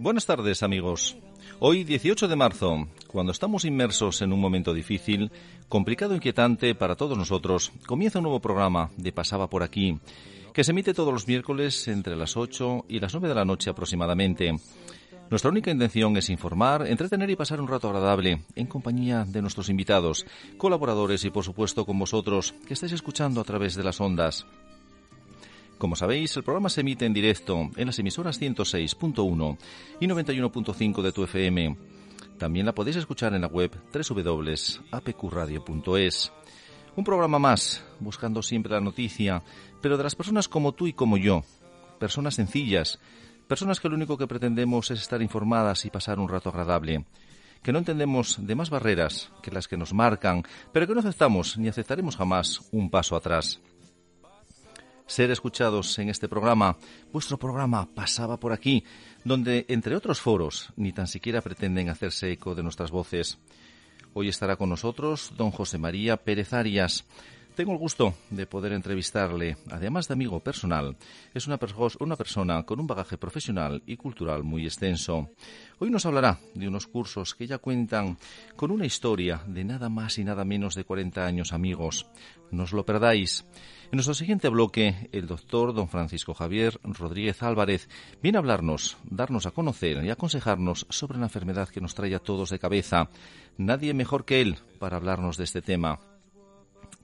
Buenas tardes amigos. Hoy 18 de marzo, cuando estamos inmersos en un momento difícil, complicado e inquietante para todos nosotros, comienza un nuevo programa de Pasaba por aquí, que se emite todos los miércoles entre las 8 y las 9 de la noche aproximadamente. Nuestra única intención es informar, entretener y pasar un rato agradable en compañía de nuestros invitados, colaboradores y por supuesto con vosotros que estáis escuchando a través de las ondas. Como sabéis, el programa se emite en directo en las emisoras 106.1 y 91.5 de tu FM. También la podéis escuchar en la web www.apqradio.es. Un programa más, buscando siempre la noticia, pero de las personas como tú y como yo, personas sencillas, personas que lo único que pretendemos es estar informadas y pasar un rato agradable, que no entendemos de más barreras que las que nos marcan, pero que no aceptamos ni aceptaremos jamás un paso atrás ser escuchados en este programa. Vuestro programa pasaba por aquí, donde, entre otros foros, ni tan siquiera pretenden hacerse eco de nuestras voces. Hoy estará con nosotros don José María Pérez Arias. Tengo el gusto de poder entrevistarle, además de amigo personal. Es una, persona con un bagaje profesional y cultural muy extenso. Hoy nos hablará de unos cursos que ya cuentan con una historia de nada más y nada menos de 40 años amigos. No os lo perdáis. En nuestro siguiente bloque, el doctor don Francisco Javier Rodríguez Álvarez viene a hablarnos, darnos a conocer y aconsejarnos sobre una enfermedad que nos trae a todos de cabeza. Nadie mejor que él para hablarnos de este tema.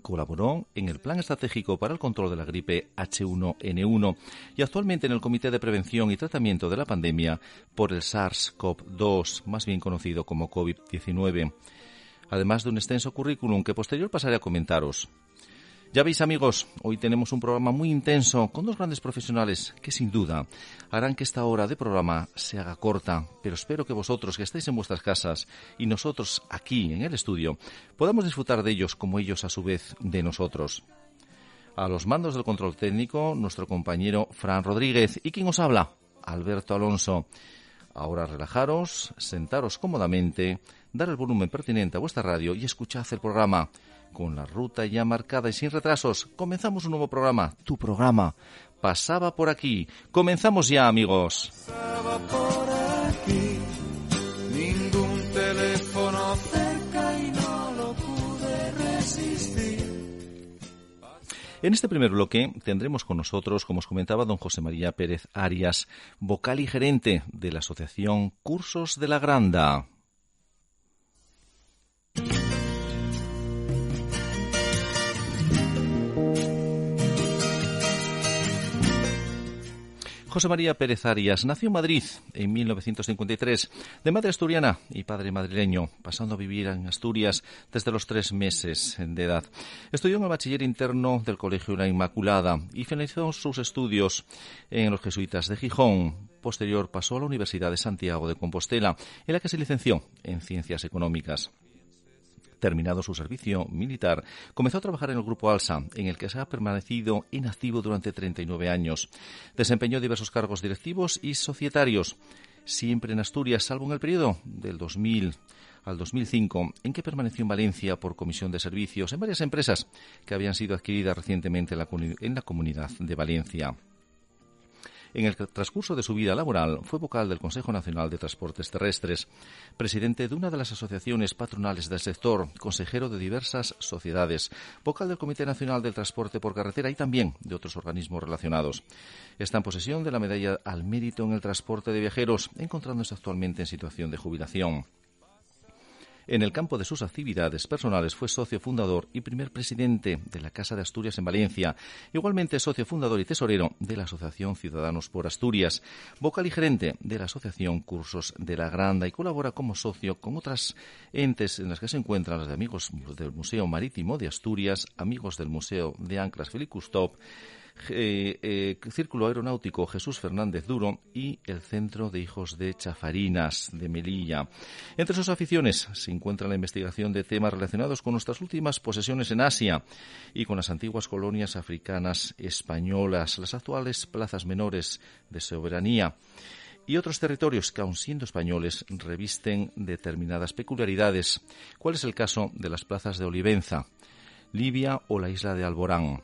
Colaboró en el Plan Estratégico para el Control de la Gripe H1N1 y actualmente en el Comité de Prevención y Tratamiento de la Pandemia por el SARS-CoV-2, más bien conocido como COVID-19. Además de un extenso currículum que posterior pasaré a comentaros. Ya veis amigos, hoy tenemos un programa muy intenso con dos grandes profesionales que sin duda harán que esta hora de programa se haga corta, pero espero que vosotros que estáis en vuestras casas y nosotros aquí en el estudio podamos disfrutar de ellos como ellos a su vez de nosotros. A los mandos del control técnico, nuestro compañero Fran Rodríguez y quien os habla, Alberto Alonso. Ahora relajaros, sentaros cómodamente, dar el volumen pertinente a vuestra radio y escuchad el programa con la ruta ya marcada y sin retrasos, comenzamos un nuevo programa, tu programa. Pasaba por aquí. Comenzamos ya, amigos. Pasaba por aquí, ningún teléfono cerca y no lo pude resistir. En este primer bloque tendremos con nosotros, como os comentaba, don José María Pérez Arias, vocal y gerente de la Asociación Cursos de la Granda. José María Pérez Arias nació en Madrid en 1953, de madre asturiana y padre madrileño, pasando a vivir en Asturias desde los tres meses de edad. Estudió en el bachiller interno del Colegio La Inmaculada y finalizó sus estudios en los jesuitas de Gijón. Posterior pasó a la Universidad de Santiago de Compostela, en la que se licenció en Ciencias Económicas. Terminado su servicio militar, comenzó a trabajar en el Grupo ALSA, en el que se ha permanecido inactivo durante 39 años. Desempeñó diversos cargos directivos y societarios, siempre en Asturias, salvo en el periodo del 2000 al 2005, en que permaneció en Valencia por comisión de servicios en varias empresas que habían sido adquiridas recientemente en la, en la comunidad de Valencia. En el transcurso de su vida laboral fue vocal del Consejo Nacional de Transportes Terrestres, presidente de una de las asociaciones patronales del sector, consejero de diversas sociedades, vocal del Comité Nacional del Transporte por Carretera y también de otros organismos relacionados. Está en posesión de la medalla al mérito en el transporte de viajeros, encontrándose actualmente en situación de jubilación. En el campo de sus actividades personales fue socio fundador y primer presidente de la Casa de Asturias en Valencia, igualmente socio fundador y tesorero de la Asociación Ciudadanos por Asturias, vocal y gerente de la Asociación Cursos de la Granda y colabora como socio con otras entes en las que se encuentran los de amigos del Museo Marítimo de Asturias, amigos del Museo de Anclas Félix Cousteau, eh, eh, Círculo Aeronáutico Jesús Fernández Duro y el Centro de Hijos de Chafarinas de Melilla. Entre sus aficiones se encuentra la investigación de temas relacionados con nuestras últimas posesiones en Asia y con las antiguas colonias africanas españolas, las actuales plazas menores de soberanía y otros territorios que, aun siendo españoles, revisten determinadas peculiaridades. ¿Cuál es el caso de las plazas de Olivenza, Libia o la isla de Alborán?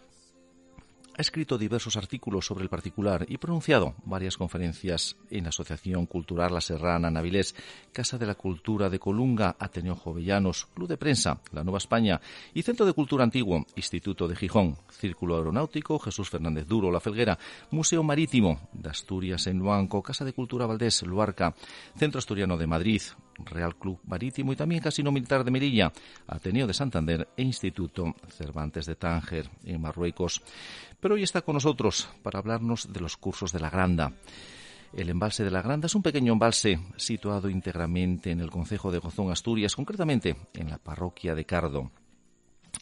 Ha escrito diversos artículos sobre el particular y pronunciado varias conferencias en la Asociación Cultural La Serrana Navilés, Casa de la Cultura de Colunga, Ateneo Jovellanos, Club de Prensa, La Nueva España y Centro de Cultura Antiguo, Instituto de Gijón, Círculo Aeronáutico, Jesús Fernández Duro, La Felguera, Museo Marítimo de Asturias en Luanco, Casa de Cultura Valdés, Luarca, Centro Asturiano de Madrid, Real Club Marítimo y también Casino Militar de Melilla, Ateneo de Santander e Instituto Cervantes de Tánger en Marruecos. Pero hoy está con nosotros para hablarnos de los cursos de la Granda. El embalse de la Granda es un pequeño embalse situado íntegramente en el concejo de Gozón, Asturias, concretamente en la parroquia de Cardo.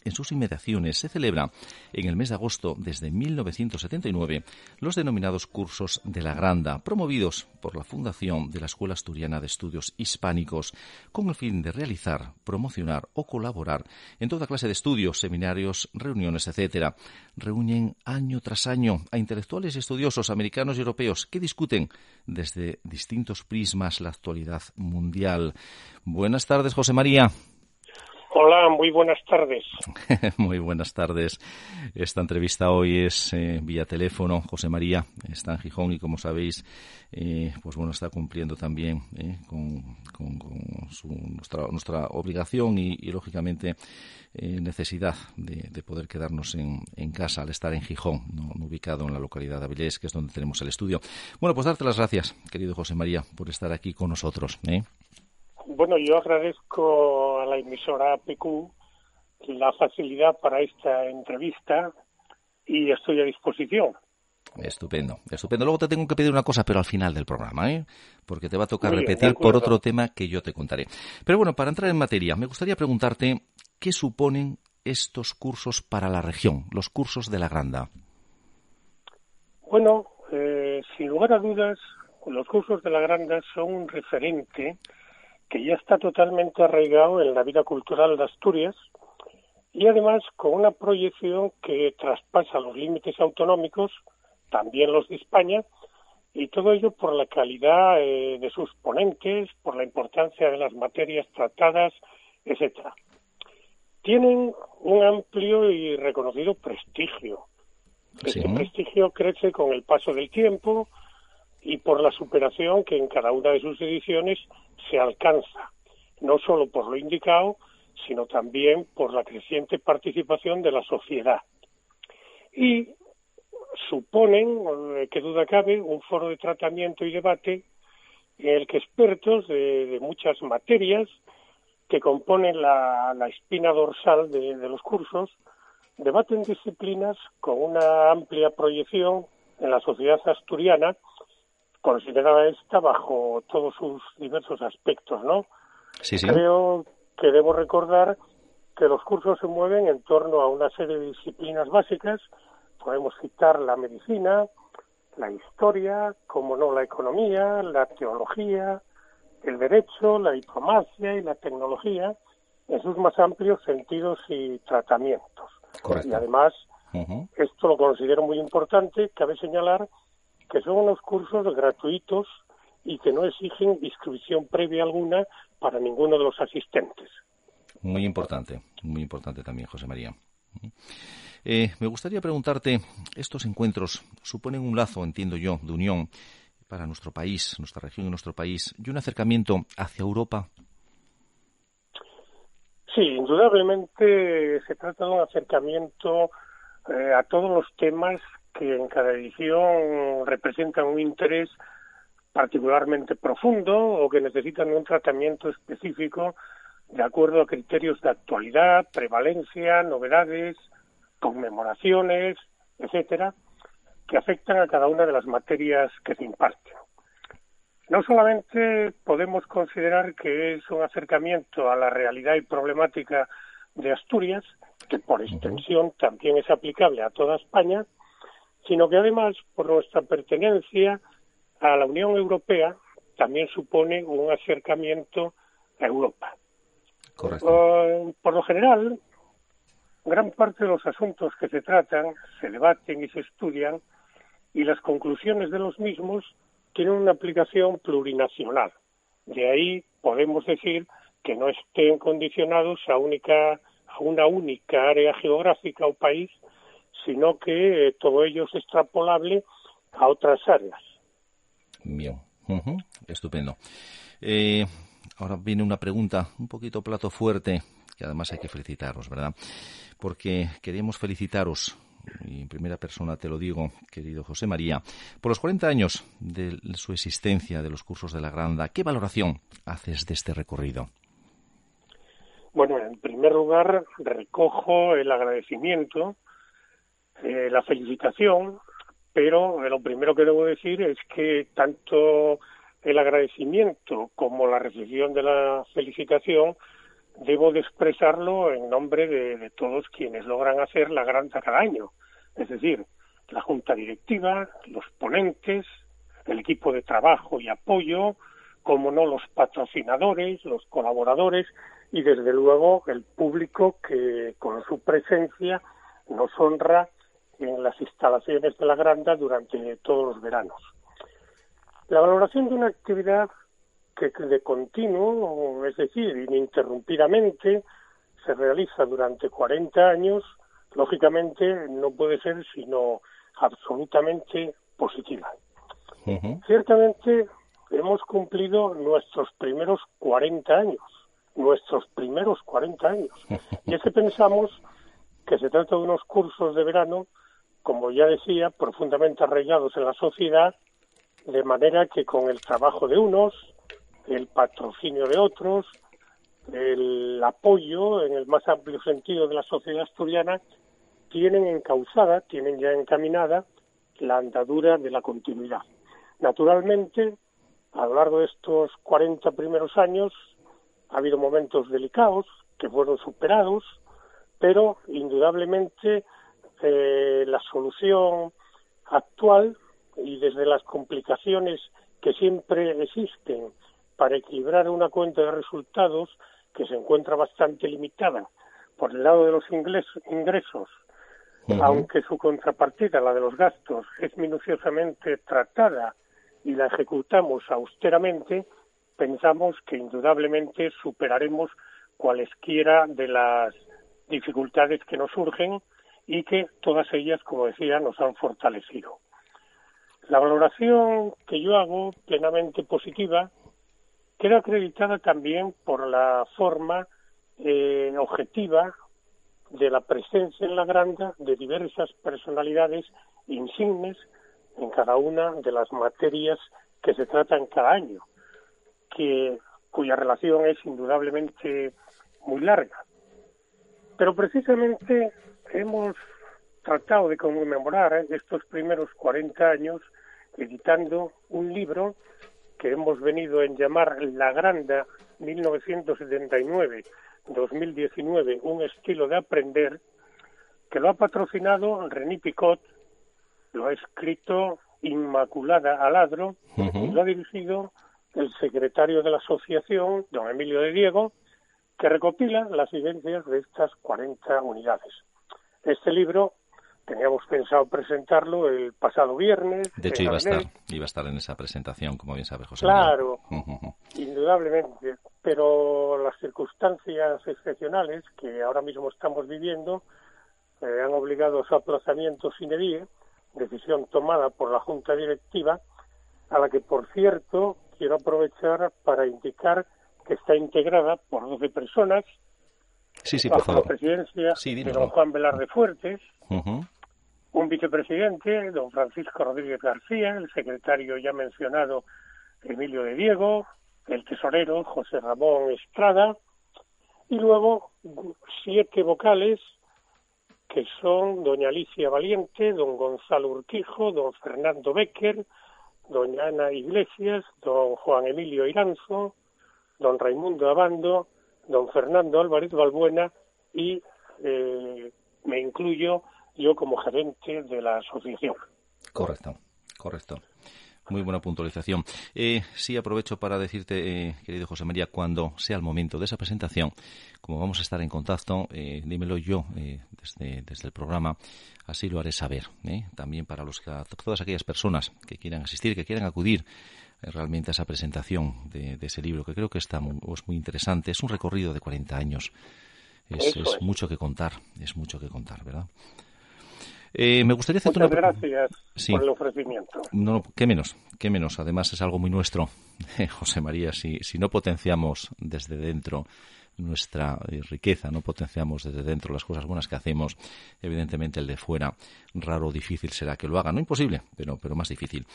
En sus inmediaciones se celebra en el mes de agosto desde 1979 los denominados cursos de la Granda, promovidos por la Fundación de la Escuela Asturiana de Estudios Hispánicos, con el fin de realizar, promocionar o colaborar en toda clase de estudios, seminarios, reuniones, etc. Reúnen año tras año a intelectuales y estudiosos americanos y europeos que discuten desde distintos prismas la actualidad mundial. Buenas tardes, José María. Hola, muy buenas tardes. muy buenas tardes. Esta entrevista hoy es eh, vía teléfono. José María está en Gijón y, como sabéis, eh, pues bueno, está cumpliendo también eh, con, nuestra, obligación y, lógicamente, necesidad de, poder quedarnos en, casa al estar en Gijón, no, ubicado en la localidad de Avilés, que es donde tenemos el estudio. Bueno, pues darte las gracias, querido José María, por estar aquí con nosotros. Bueno, yo agradezco a la emisora APQ la facilidad para esta entrevista y estoy a disposición. Estupendo, estupendo. Luego te tengo que pedir una cosa, pero al final del programa, ¿eh? Porque te va a tocar repetir por otro tema que yo te contaré. Pero bueno, para entrar en materia, me gustaría preguntarte qué suponen estos cursos para la región, los cursos de la Granda. Bueno, eh, sin lugar a dudas, los cursos de la Granda son un referente que ya está totalmente arraigado en la vida cultural de Asturias y además con una proyección que traspasa los límites autonómicos, también los de España, y todo ello por la calidad eh, de sus ponentes, por la importancia de las materias tratadas, etcétera. Tienen un amplio y reconocido prestigio. Este prestigio crece con el paso del tiempo y por la superación que en cada una de sus ediciones se alcanza, no solo por lo indicado, sino también por la creciente participación de la sociedad. Y suponen, eh, que duda cabe, un foro de tratamiento y debate en el que expertos de, muchas materias que componen la, espina dorsal de, de los cursos debaten disciplinas con una amplia proyección en la sociedad asturiana considerada esta bajo todos sus diversos aspectos, ¿no? Sí, sí. Creo que debo recordar que los cursos se mueven en torno a una serie de disciplinas básicas. Podemos citar la medicina, la historia, como no la economía, la teología, el derecho, la diplomacia y la tecnología en sus más amplios sentidos y tratamientos. Correcto. Y además, esto lo considero muy importante, cabe señalar que son unos cursos gratuitos y que no exigen inscripción previa alguna para ninguno de los asistentes. Muy importante, muy importante también, José María. Eh, me gustaría preguntarte, estos encuentros suponen un lazo, entiendo yo, de unión para nuestro país, nuestra región y nuestro país, y un acercamiento hacia Europa. Sí, indudablemente se trata de un acercamiento eh, a todos los temas que en cada edición representan un interés particularmente profundo o que necesitan un tratamiento específico de acuerdo a criterios de actualidad, prevalencia, novedades, conmemoraciones, etcétera, que afectan a cada una de las materias que se imparten. No solamente podemos considerar que es un acercamiento a la realidad y problemática de Asturias, que por extensión también es aplicable a toda España, sino que además, por nuestra pertenencia a la Unión Europea, también supone un acercamiento a Europa. Correcto. Uh, por lo general, gran parte de los asuntos que se tratan se debaten y se estudian y las conclusiones de los mismos tienen una aplicación plurinacional. De ahí podemos decir que no estén condicionados a, única, a una única área geográfica o país, sino que eh, todo ello es extrapolable a otras áreas. Bien, estupendo. Eh, ahora viene una pregunta un poquito plato fuerte, que además hay que felicitaros, ¿verdad? Porque queríamos felicitaros, y en primera persona te lo digo, querido José María, por los 40 años de su existencia de los cursos de la Granda. ¿Qué valoración haces de este recorrido? Bueno, en primer lugar, recojo el agradecimiento, eh, la felicitación, pero lo primero que debo decir es que tanto el agradecimiento como la recepción de la felicitación debo de expresarlo en nombre de, de todos quienes logran hacer la granja cada año, es decir, la junta directiva, los ponentes, el equipo de trabajo y apoyo, como no los patrocinadores, los colaboradores y desde luego el público que con su presencia nos honra en las instalaciones de la Granda durante todos los veranos. La valoración de una actividad que de continuo, es decir, ininterrumpidamente, se realiza durante 40 años, lógicamente no puede ser sino absolutamente positiva. Uh -huh. Ciertamente hemos cumplido nuestros primeros 40 años, nuestros primeros 40 años. Y es que pensamos que se trata de unos cursos de verano, como ya decía, profundamente arraigados en la sociedad, de manera que con el trabajo de unos, el patrocinio de otros, el apoyo en el más amplio sentido de la sociedad asturiana, tienen encauzada, tienen ya encaminada la andadura de la continuidad. Naturalmente, a lo largo de estos 40 primeros años ha habido momentos delicados que fueron superados, pero indudablemente eh, la solución actual y desde las complicaciones que siempre existen para equilibrar una cuenta de resultados que se encuentra bastante limitada por el lado de los ingresos, uh -huh. aunque su contrapartida, la de los gastos, es minuciosamente tratada y la ejecutamos austeramente, pensamos que indudablemente superaremos cualesquiera de las dificultades que nos surgen y que todas ellas, como decía, nos han fortalecido. La valoración que yo hago, plenamente positiva, queda acreditada también por la forma eh, objetiva de la presencia en la granja de diversas personalidades insignes en cada una de las materias que se tratan cada año, que, cuya relación es indudablemente muy larga. Pero precisamente hemos tratado de conmemorar estos primeros 40 años editando un libro que hemos venido en llamar La Granda 1979-2019, un estilo de aprender, que lo ha patrocinado René Picot, lo ha escrito Inmaculada Aladro uh -huh. y lo ha dirigido el secretario de la asociación, don Emilio de Diego, que recopila las vivencias de estas 40 unidades. Este libro teníamos pensado presentarlo el pasado viernes. De hecho, iba a, estar, iba a estar en esa presentación, como bien sabe José. Claro, indudablemente. Pero las circunstancias excepcionales que ahora mismo estamos viviendo eh, han obligado a su aplazamiento sin die, decisión tomada por la Junta Directiva, a la que, por cierto, quiero aprovechar para indicar que está integrada por 12 personas, sí, sí, por favor. la presidencia sí, de don Juan Velarde Fuertes, uh -huh. un vicepresidente, don Francisco Rodríguez García, el secretario ya mencionado, Emilio de Diego, el tesorero, José Ramón Estrada, y luego siete vocales que son doña Alicia Valiente, don Gonzalo Urquijo, don Fernando Becker, doña Ana Iglesias, don Juan Emilio Iranzo, don Raimundo Abando, don Fernando Álvarez Balbuena y eh, me incluyo yo como gerente de la asociación. Correcto, correcto. Muy buena puntualización. Eh, sí, aprovecho para decirte, eh, querido José María, cuando sea el momento de esa presentación, como vamos a estar en contacto, eh, dímelo yo desde, desde, el programa, así lo haré saber. También para los, todas aquellas personas que quieran asistir, que quieran acudir realmente a esa presentación de, ese libro, que creo que está muy, es muy interesante. Es un recorrido de 40 años. Es, es mucho que contar, es mucho que contar, ¿verdad? Eh, me gustaría hacerte Muchas gracias por el ofrecimiento. No, qué menos, qué menos. Además es algo muy nuestro, José María. Si, si no potenciamos desde dentro nuestra eh, riqueza, no potenciamos desde dentro las cosas buenas que hacemos, evidentemente el de fuera raro o difícil será que lo haga. No imposible, pero, pero más difícil.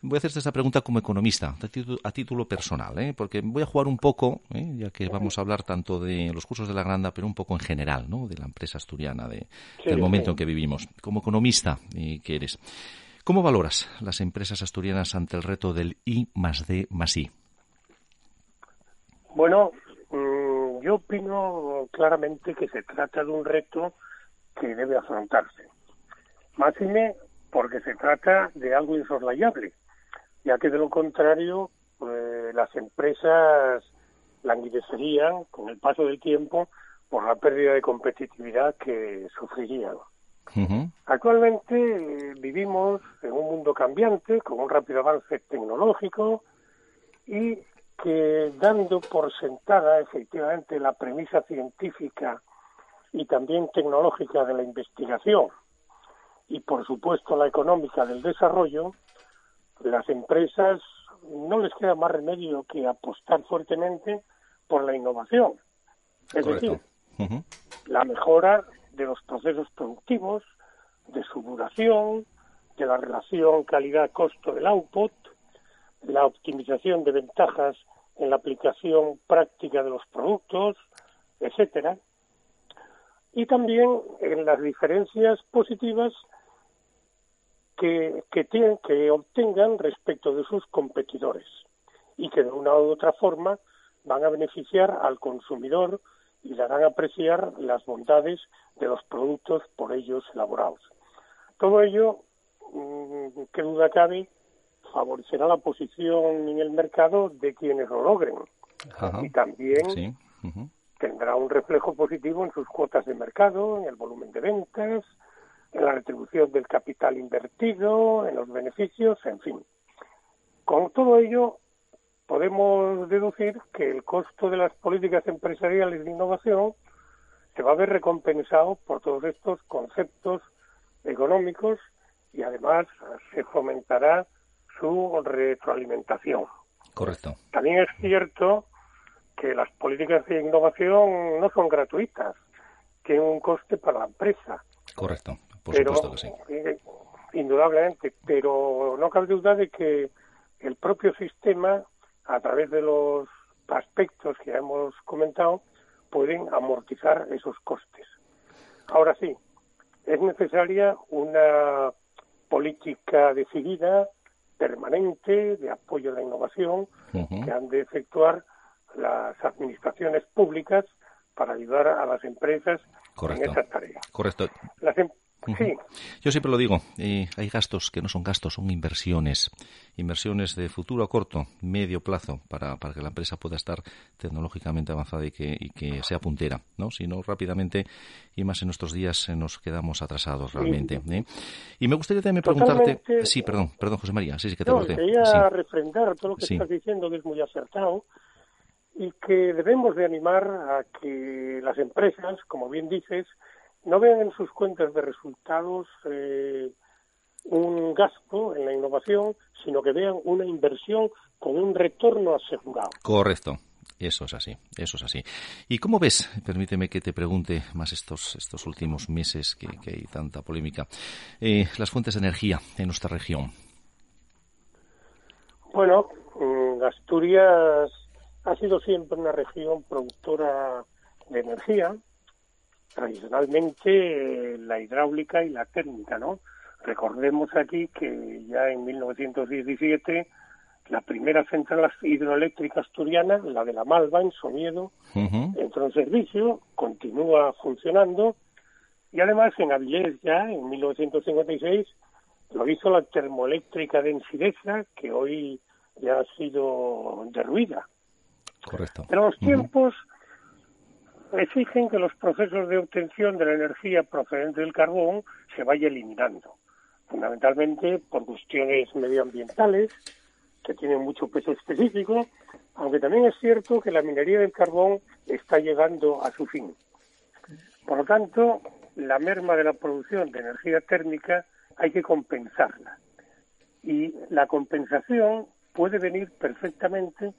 Voy a hacerte esta pregunta como economista, a título, personal, ¿eh? porque voy a jugar un poco, ¿eh? ya que vamos a hablar tanto de los cursos de la Granda, pero un poco en general, ¿no? de la empresa asturiana, de, del momento en que vivimos. Como economista que eres, ¿cómo valoras las empresas asturianas ante el reto del I más D más I? Bueno, yo opino claramente que se trata de un reto que debe afrontarse. Máxime porque se trata de algo insoslayable, ya que de lo contrario pues, las empresas languidecerían con el paso del tiempo por la pérdida de competitividad que sufrirían. Actualmente eh, vivimos en un mundo cambiante, con un rápido avance tecnológico y que dando por sentada efectivamente la premisa científica y también tecnológica de la investigación y por supuesto la económica del desarrollo, las empresas no les queda más remedio que apostar fuertemente por la innovación. Es decir, la mejora de los procesos productivos, de su duración, de la relación calidad-costo del output, la optimización de ventajas en la aplicación práctica de los productos, etcétera, y también en las diferencias positivas que, tienen, que obtengan respecto de sus competidores y que de una u otra forma van a beneficiar al consumidor y le harán apreciar las bondades de los productos por ellos elaborados. Todo ello, mm, qué duda cabe, favorecerá la posición en el mercado de quienes lo logren. Y también tendrá un reflejo positivo en sus cuotas de mercado, en el volumen de ventas, en la retribución del capital invertido, en los beneficios, en fin. Con todo ello, podemos deducir que el costo de las políticas empresariales de innovación se va a ver recompensado por todos estos conceptos económicos y además se fomentará su retroalimentación. Correcto. También es cierto que las políticas de innovación no son gratuitas, tienen un coste para la empresa. Correcto, por supuesto que sí. Eh, indudablemente, pero no cabe duda de que el propio sistema, a través de los aspectos que hemos comentado, pueden amortizar esos costes. Ahora sí, es necesaria una política decidida permanente de apoyo a la innovación que han de efectuar las administraciones públicas para ayudar a las empresas en esa tarea. Correcto. Em- Sí. Yo siempre lo digo, eh, hay gastos que no son gastos, son inversiones. Inversiones de futuro a corto, medio plazo, para, para que la empresa pueda estar tecnológicamente avanzada y que, y que sea puntera, ¿no? Si no, rápidamente, y más en nuestros días, eh, nos quedamos atrasados realmente. ¿eh? Y me gustaría también preguntarte... Sí, perdón, perdón, José María, sí, sí que te no, Quería refrendar todo lo que estás diciendo, que es muy acertado, y que debemos de animar a que las empresas, como bien dices, no vean en sus cuentas de resultados eh, un gasto en la innovación, sino que vean una inversión con un retorno asegurado. Correcto. Eso es así, eso es así. ¿Y cómo ves, permíteme que te pregunte más estos, estos últimos meses que, hay tanta polémica, eh, las fuentes de energía en nuestra región? Bueno, mm, Asturias ha sido siempre una región productora de energía, tradicionalmente la hidráulica y la térmica, ¿no? Recordemos aquí que ya en 1917 la primera central hidroeléctrica asturiana, la de la Malva en Somiedo, entró en servicio, continúa funcionando y además en Avilés ya en 1956 Lo hizo la termoeléctrica de Ensideza, que hoy ya ha sido derruida. Correcto. Pero los tiempos exigen que los procesos de obtención de la energía procedente del carbón se vaya eliminando, fundamentalmente por cuestiones medioambientales, que tienen mucho peso específico, aunque también es cierto que la minería del carbón está llegando a su fin. Por lo tanto, la merma de la producción de energía térmica hay que compensarla. Y la compensación puede venir perfectamente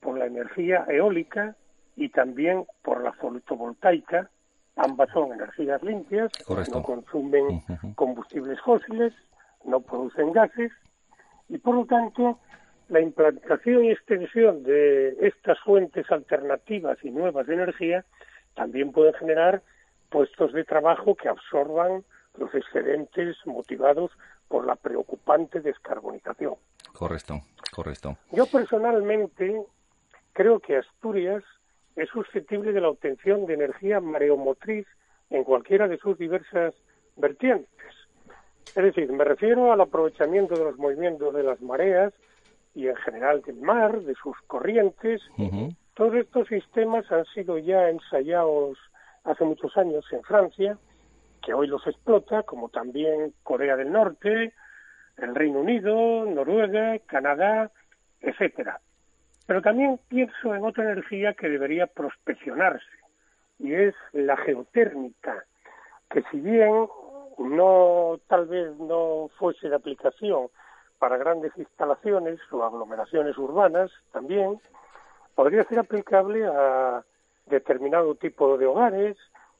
por la energía eólica y también por la fotovoltaica. Ambas son energías limpias, no consumen combustibles fósiles, no producen gases y por lo tanto la implantación y extensión de estas fuentes alternativas y nuevas de energía también puede generar puestos de trabajo que absorban los excedentes motivados por la preocupante descarbonización. Correcto, correcto. Yo personalmente creo que Asturias es susceptible de la obtención de energía mareomotriz en cualquiera de sus diversas vertientes. Es decir, me refiero al aprovechamiento de los movimientos de las mareas y en general del mar, de sus corrientes. Todos estos sistemas han sido ya ensayados hace muchos años en Francia, que hoy los explota, como también Corea del Norte, el Reino Unido, Noruega, Canadá, etcétera. Pero también pienso en otra energía que debería prospeccionarse, y es la geotérmica, que si bien no tal vez no fuese de aplicación para grandes instalaciones o aglomeraciones urbanas también, podría ser aplicable a determinado tipo de hogares,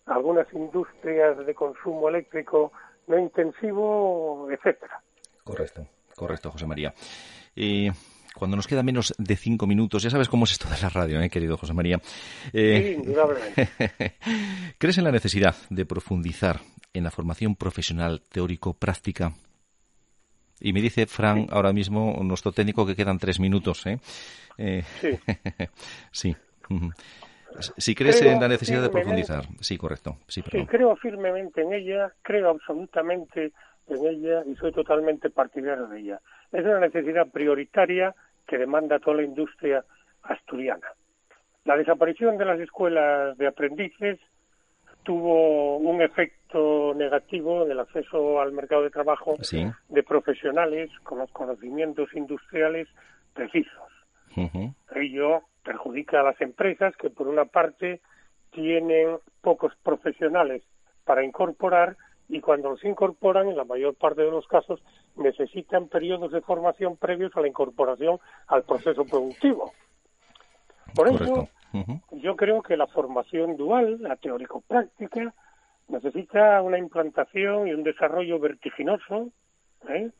algunas industrias de consumo eléctrico no intensivo, etcétera. Correcto, correcto, José María. Y cuando nos queda menos de cinco minutos, ya sabes cómo es esto de la radio, ¿eh, querido José María. Eh, sí, ¿Crees en la necesidad de profundizar en la formación profesional teórico-práctica? Y me dice Fran ahora mismo, nuestro técnico, que quedan tres minutos. ¿eh? eh sí. sí. Si crees en la necesidad de profundizar. Sí, correcto. Sí, sí, creo firmemente en ella, creo absolutamente en ella y soy totalmente partidario de ella. Es una necesidad prioritaria que demanda toda la industria asturiana. La desaparición de las escuelas de aprendices tuvo un efecto negativo en el acceso al mercado de trabajo de profesionales con los conocimientos industriales precisos. Ello perjudica a las empresas que, por una parte, tienen pocos profesionales para incorporar y cuando los incorporan, en la mayor parte de los casos, necesitan periodos de formación previos a la incorporación al proceso productivo. Por eso, yo creo que la formación dual, la teórico-práctica, necesita una implantación y un desarrollo vertiginoso. ¿eh?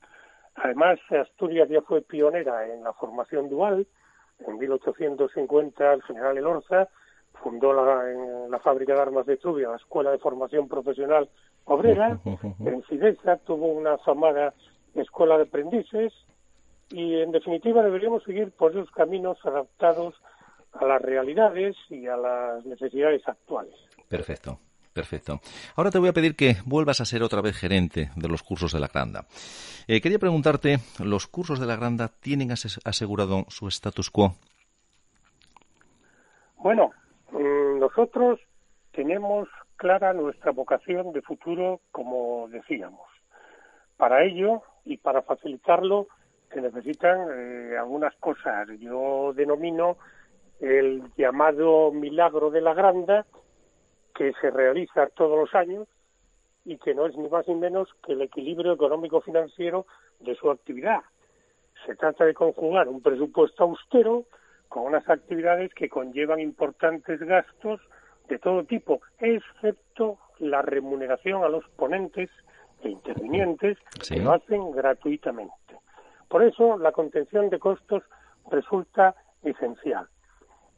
Además, Asturias ya fue pionera en la formación dual. En 1850, el general Elorza fundó la, en la fábrica de armas de Trubia la Escuela de Formación Profesional Obrera. En Cidesa tuvo una afamada Escuela de Aprendices. Y, en definitiva, deberíamos seguir por esos caminos adaptados a las realidades y a las necesidades actuales. Perfecto. Perfecto. Ahora te voy a pedir que vuelvas a ser otra vez gerente de los cursos de la Granda. Eh, quería preguntarte, ¿los cursos de la Granda tienen asegurado su status quo? Bueno, mm, nosotros tenemos clara nuestra vocación de futuro, como decíamos. Para ello y para facilitarlo se necesitan eh, algunas cosas. Yo denomino el llamado milagro de la granda, que se realiza todos los años y que no es ni más ni menos que el equilibrio económico-financiero de su actividad. Se trata de conjugar un presupuesto austero con unas actividades que conllevan importantes gastos de todo tipo, excepto la remuneración a los ponentes e intervinientes que lo hacen gratuitamente. Por eso la contención de costos resulta esencial.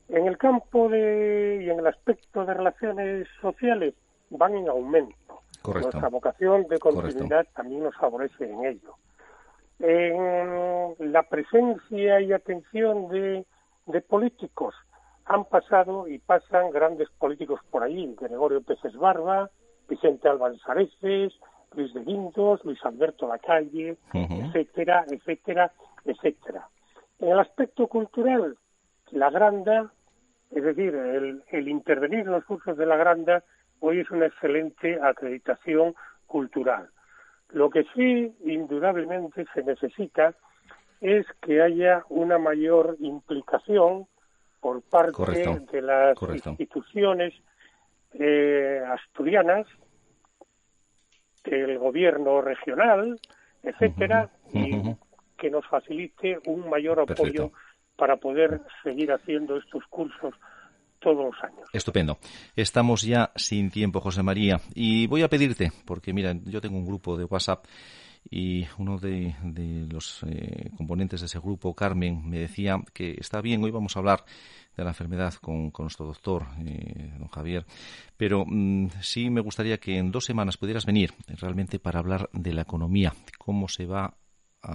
En el campo de, y en el aspecto de relaciones sociales van en aumento. Nuestra vocación de continuidad también nos favorece en ello. En la presencia y atención de, políticos han pasado y pasan grandes políticos por ahí, Gregorio Peces Barba, Vicente Álvarez Areces, Luis de Guindos, Luis Alberto Lacalle, etcétera, etcétera, etcétera. En el aspecto cultural, la Granda, es decir, el, el intervenir en los cursos de la Granda, hoy es una excelente acreditación cultural. Lo que sí, indudablemente, se necesita es que haya una mayor implicación por parte de las instituciones eh, asturianas, del gobierno regional, etcétera, y que nos facilite un mayor apoyo para poder seguir haciendo estos cursos todos los años. Estupendo. Estamos ya sin tiempo, José María, y voy a pedirte, porque mira, yo tengo un grupo de WhatsApp y uno de, los eh, componentes de ese grupo, Carmen, me decía que está bien, hoy vamos a hablar de la enfermedad con, nuestro doctor, eh, don Javier, pero mm, sí me gustaría que en dos semanas pudieras venir realmente para hablar de la economía, cómo se va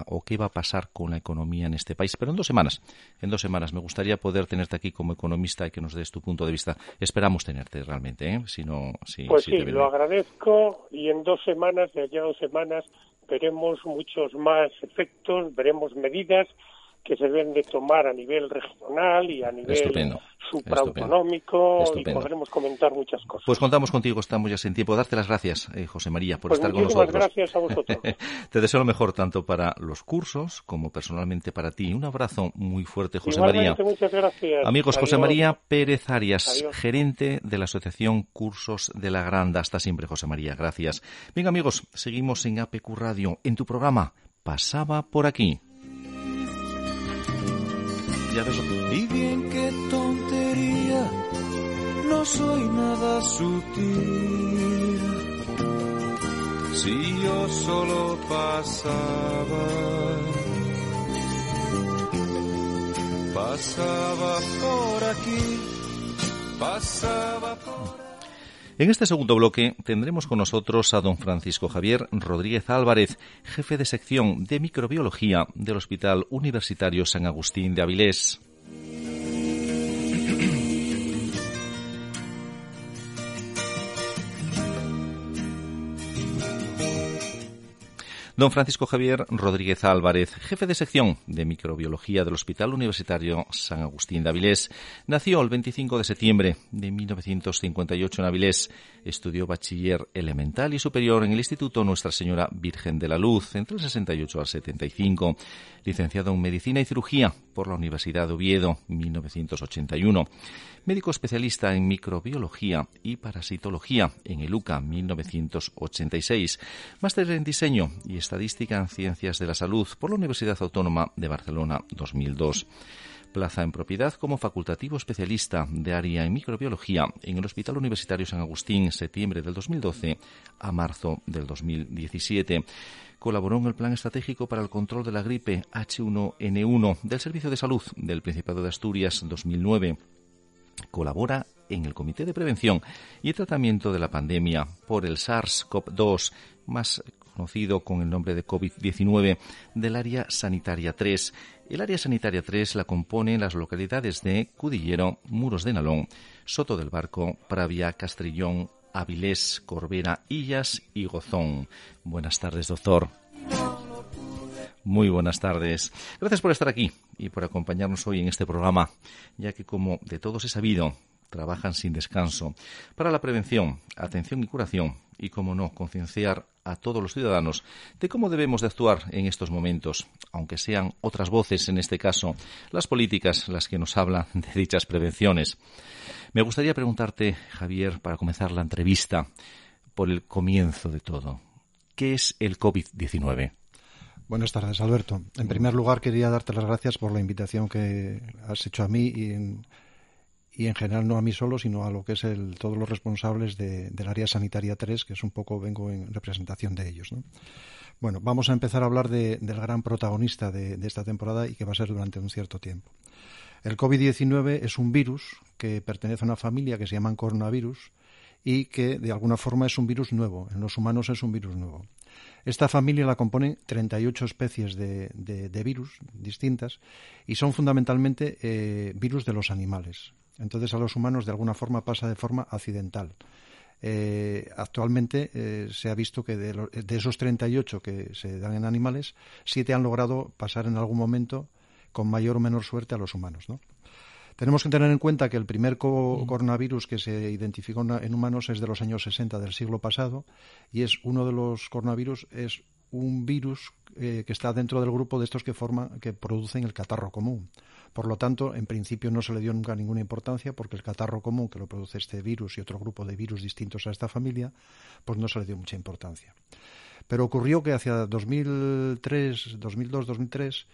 o qué va a pasar con la economía en este país. Pero en dos semanas, en dos semanas, me gustaría poder tenerte aquí como economista y que nos des tu punto de vista. Esperamos tenerte realmente, ¿eh? Si no, si, pues sí, lo agradezco y en dos semanas, de allá a dos semanas, veremos muchos más efectos, veremos medidas que se deben de tomar a nivel regional y a nivel supraautonómico y podremos comentar muchas cosas. Pues contamos contigo, estamos ya sin tiempo. Darte las gracias, eh, José María, por pues estar con nosotros. gracias a vosotros. Te deseo lo mejor tanto para los cursos como personalmente para ti. Un abrazo muy fuerte, José María. Muchas gracias. Amigos, José María Pérez Arias, gerente de la Asociación Cursos de la Granda. Hasta siempre, José María. Gracias. Venga, amigos, seguimos en APQ Radio, en tu programa Pasaba por aquí. Y bien qué tontería, no soy nada sutil. Si yo solo pasaba, pasaba por aquí, pasaba por en este segundo bloque tendremos con nosotros a don Francisco Javier Rodríguez Álvarez, jefe de sección de microbiología del Hospital Universitario San Agustín de Avilés. Don Francisco Javier Rodríguez Álvarez, jefe de sección de microbiología del Hospital Universitario San Agustín de Avilés, nació el 25 de septiembre de 1958 en Avilés. Estudió bachiller elemental y superior en el Instituto Nuestra Señora Virgen de la Luz entre el 68 al 75. Licenciado en Medicina y Cirugía por la Universidad de Oviedo, 1981 médico especialista en microbiología y parasitología en el UCA 1986, máster en diseño y estadística en ciencias de la salud por la Universidad Autónoma de Barcelona 2002 plaza en propiedad como facultativo especialista de área en microbiología en el Hospital Universitario San Agustín, septiembre del 2012 a marzo del 2017. Colaboró en el Plan Estratégico para el Control de la Gripe H1N1 del Servicio de Salud del Principado de Asturias 2009 colabora en el Comité de Prevención y Tratamiento de la Pandemia por el SARS-CoV-2, más conocido con el nombre de COVID-19, del Área Sanitaria 3. El Área Sanitaria 3 la componen las localidades de Cudillero, Muros de Nalón, Soto del Barco, Pravia, Castrillón, Avilés, Corbera, Illas y Gozón. Buenas tardes, doctor. Muy buenas tardes. Gracias por estar aquí y por acompañarnos hoy en este programa, ya que como de todos he sabido, trabajan sin descanso para la prevención, atención y curación y, como no, concienciar a todos los ciudadanos de cómo debemos de actuar en estos momentos, aunque sean otras voces, en este caso, las políticas las que nos hablan de dichas prevenciones. Me gustaría preguntarte, Javier, para comenzar la entrevista, por el comienzo de todo. ¿Qué es el COVID-19? Buenas tardes, Alberto. En primer lugar, quería darte las gracias por la invitación que has hecho a mí y en, y en general no a mí solo, sino a lo que es el, todos los responsables de, del área sanitaria 3, que es un poco, vengo en representación de ellos. Bueno, vamos a empezar a hablar de, del gran protagonista de, esta temporada y que va a ser durante un cierto tiempo. El COVID-19 es un virus que pertenece a una familia que se llama coronavirus y que de alguna forma es un virus nuevo. En los humanos es un virus nuevo. Esta familia la componen 38 especies de, de, virus distintas y son fundamentalmente eh, virus de los animales. Entonces a los humanos de alguna forma pasa de forma accidental. eh, actualmente eh, se ha visto que de, de, esos 38 que se dan en animales, siete han logrado pasar en algún momento con mayor o menor suerte a los humanos. ¿no? Tenemos que tener en cuenta que el primer mm. coronavirus que se identificó en humanos es de los años 60 del siglo pasado y es uno de los coronavirus es un virus eh, que está dentro del grupo de estos que forman que producen el catarro común. Por lo tanto, en principio no se le dio nunca ninguna importancia porque el catarro común que lo produce este virus y otro grupo de virus distintos a esta familia, pues no se le dio mucha importancia. Pero ocurrió que hacia 2003, 2002, 2003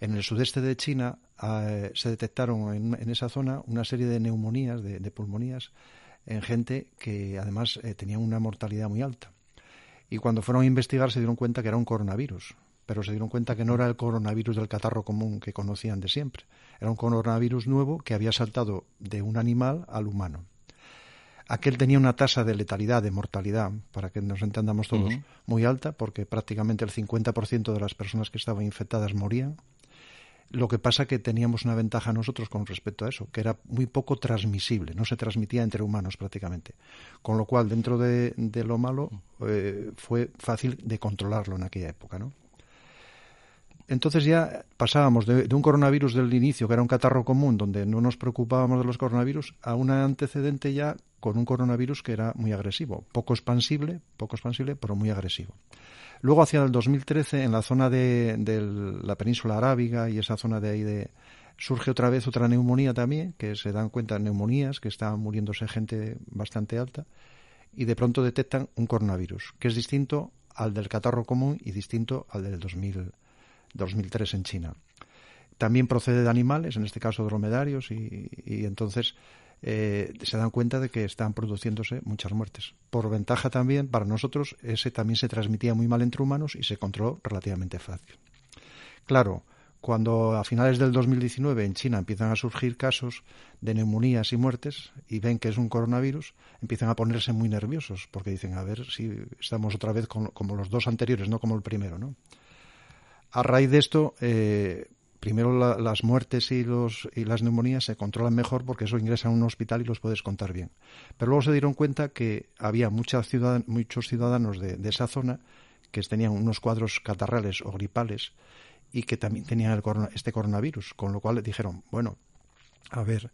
en el sudeste de China eh, se detectaron en, esa zona una serie de neumonías, de, pulmonías, en gente que además eh, tenía una mortalidad muy alta. Y cuando fueron a investigar se dieron cuenta que era un coronavirus, pero se dieron cuenta que no era el coronavirus del catarro común que conocían de siempre. Era un coronavirus nuevo que había saltado de un animal al humano. Aquel tenía una tasa de letalidad, de mortalidad, para que nos entendamos todos, muy alta, porque prácticamente el 50% de las personas que estaban infectadas morían lo que pasa que teníamos una ventaja nosotros con respecto a eso, que era muy poco transmisible, no se transmitía entre humanos prácticamente. Con lo cual, dentro de, lo malo, eh, fue fácil de controlarlo en aquella época, ¿no? Entonces ya pasábamos de, un coronavirus del inicio, que era un catarro común, donde no nos preocupábamos de los coronavirus, a un antecedente ya con un coronavirus que era muy agresivo, poco expansible, poco expansible, pero muy agresivo. Luego, hacia el 2013, en la zona de, la península arábiga y esa zona de ahí de, surge otra vez otra neumonía también, que se dan cuenta neumonías, que está muriéndose gente bastante alta, y de pronto detectan un coronavirus, que es distinto al del catarro común y distinto al del 2000, 2003 en China. También procede de animales, en este caso dromedarios, y entonces eh, se dan cuenta de que están produciéndose muchas muertes. Por ventaja también, para nosotros, ese también se transmitía muy mal entre humanos y se controló relativamente fácil. Claro, cuando a finales del 2019 en China empiezan a surgir casos de neumonías y muertes y ven que es un coronavirus, empiezan a ponerse muy nerviosos porque dicen, a ver si estamos otra vez como los dos anteriores, no como el primero, ¿no? A raíz de esto, eh, primero las muertes y, los, y las neumonías se controlan mejor porque eso ingresa a un hospital y los puedes contar bien. Pero luego se dieron cuenta que había muchos ciudadanos de, esa zona que tenían unos cuadros catarrales o gripales y que también tenían este coronavirus, con lo cual dijeron, bueno, a ver,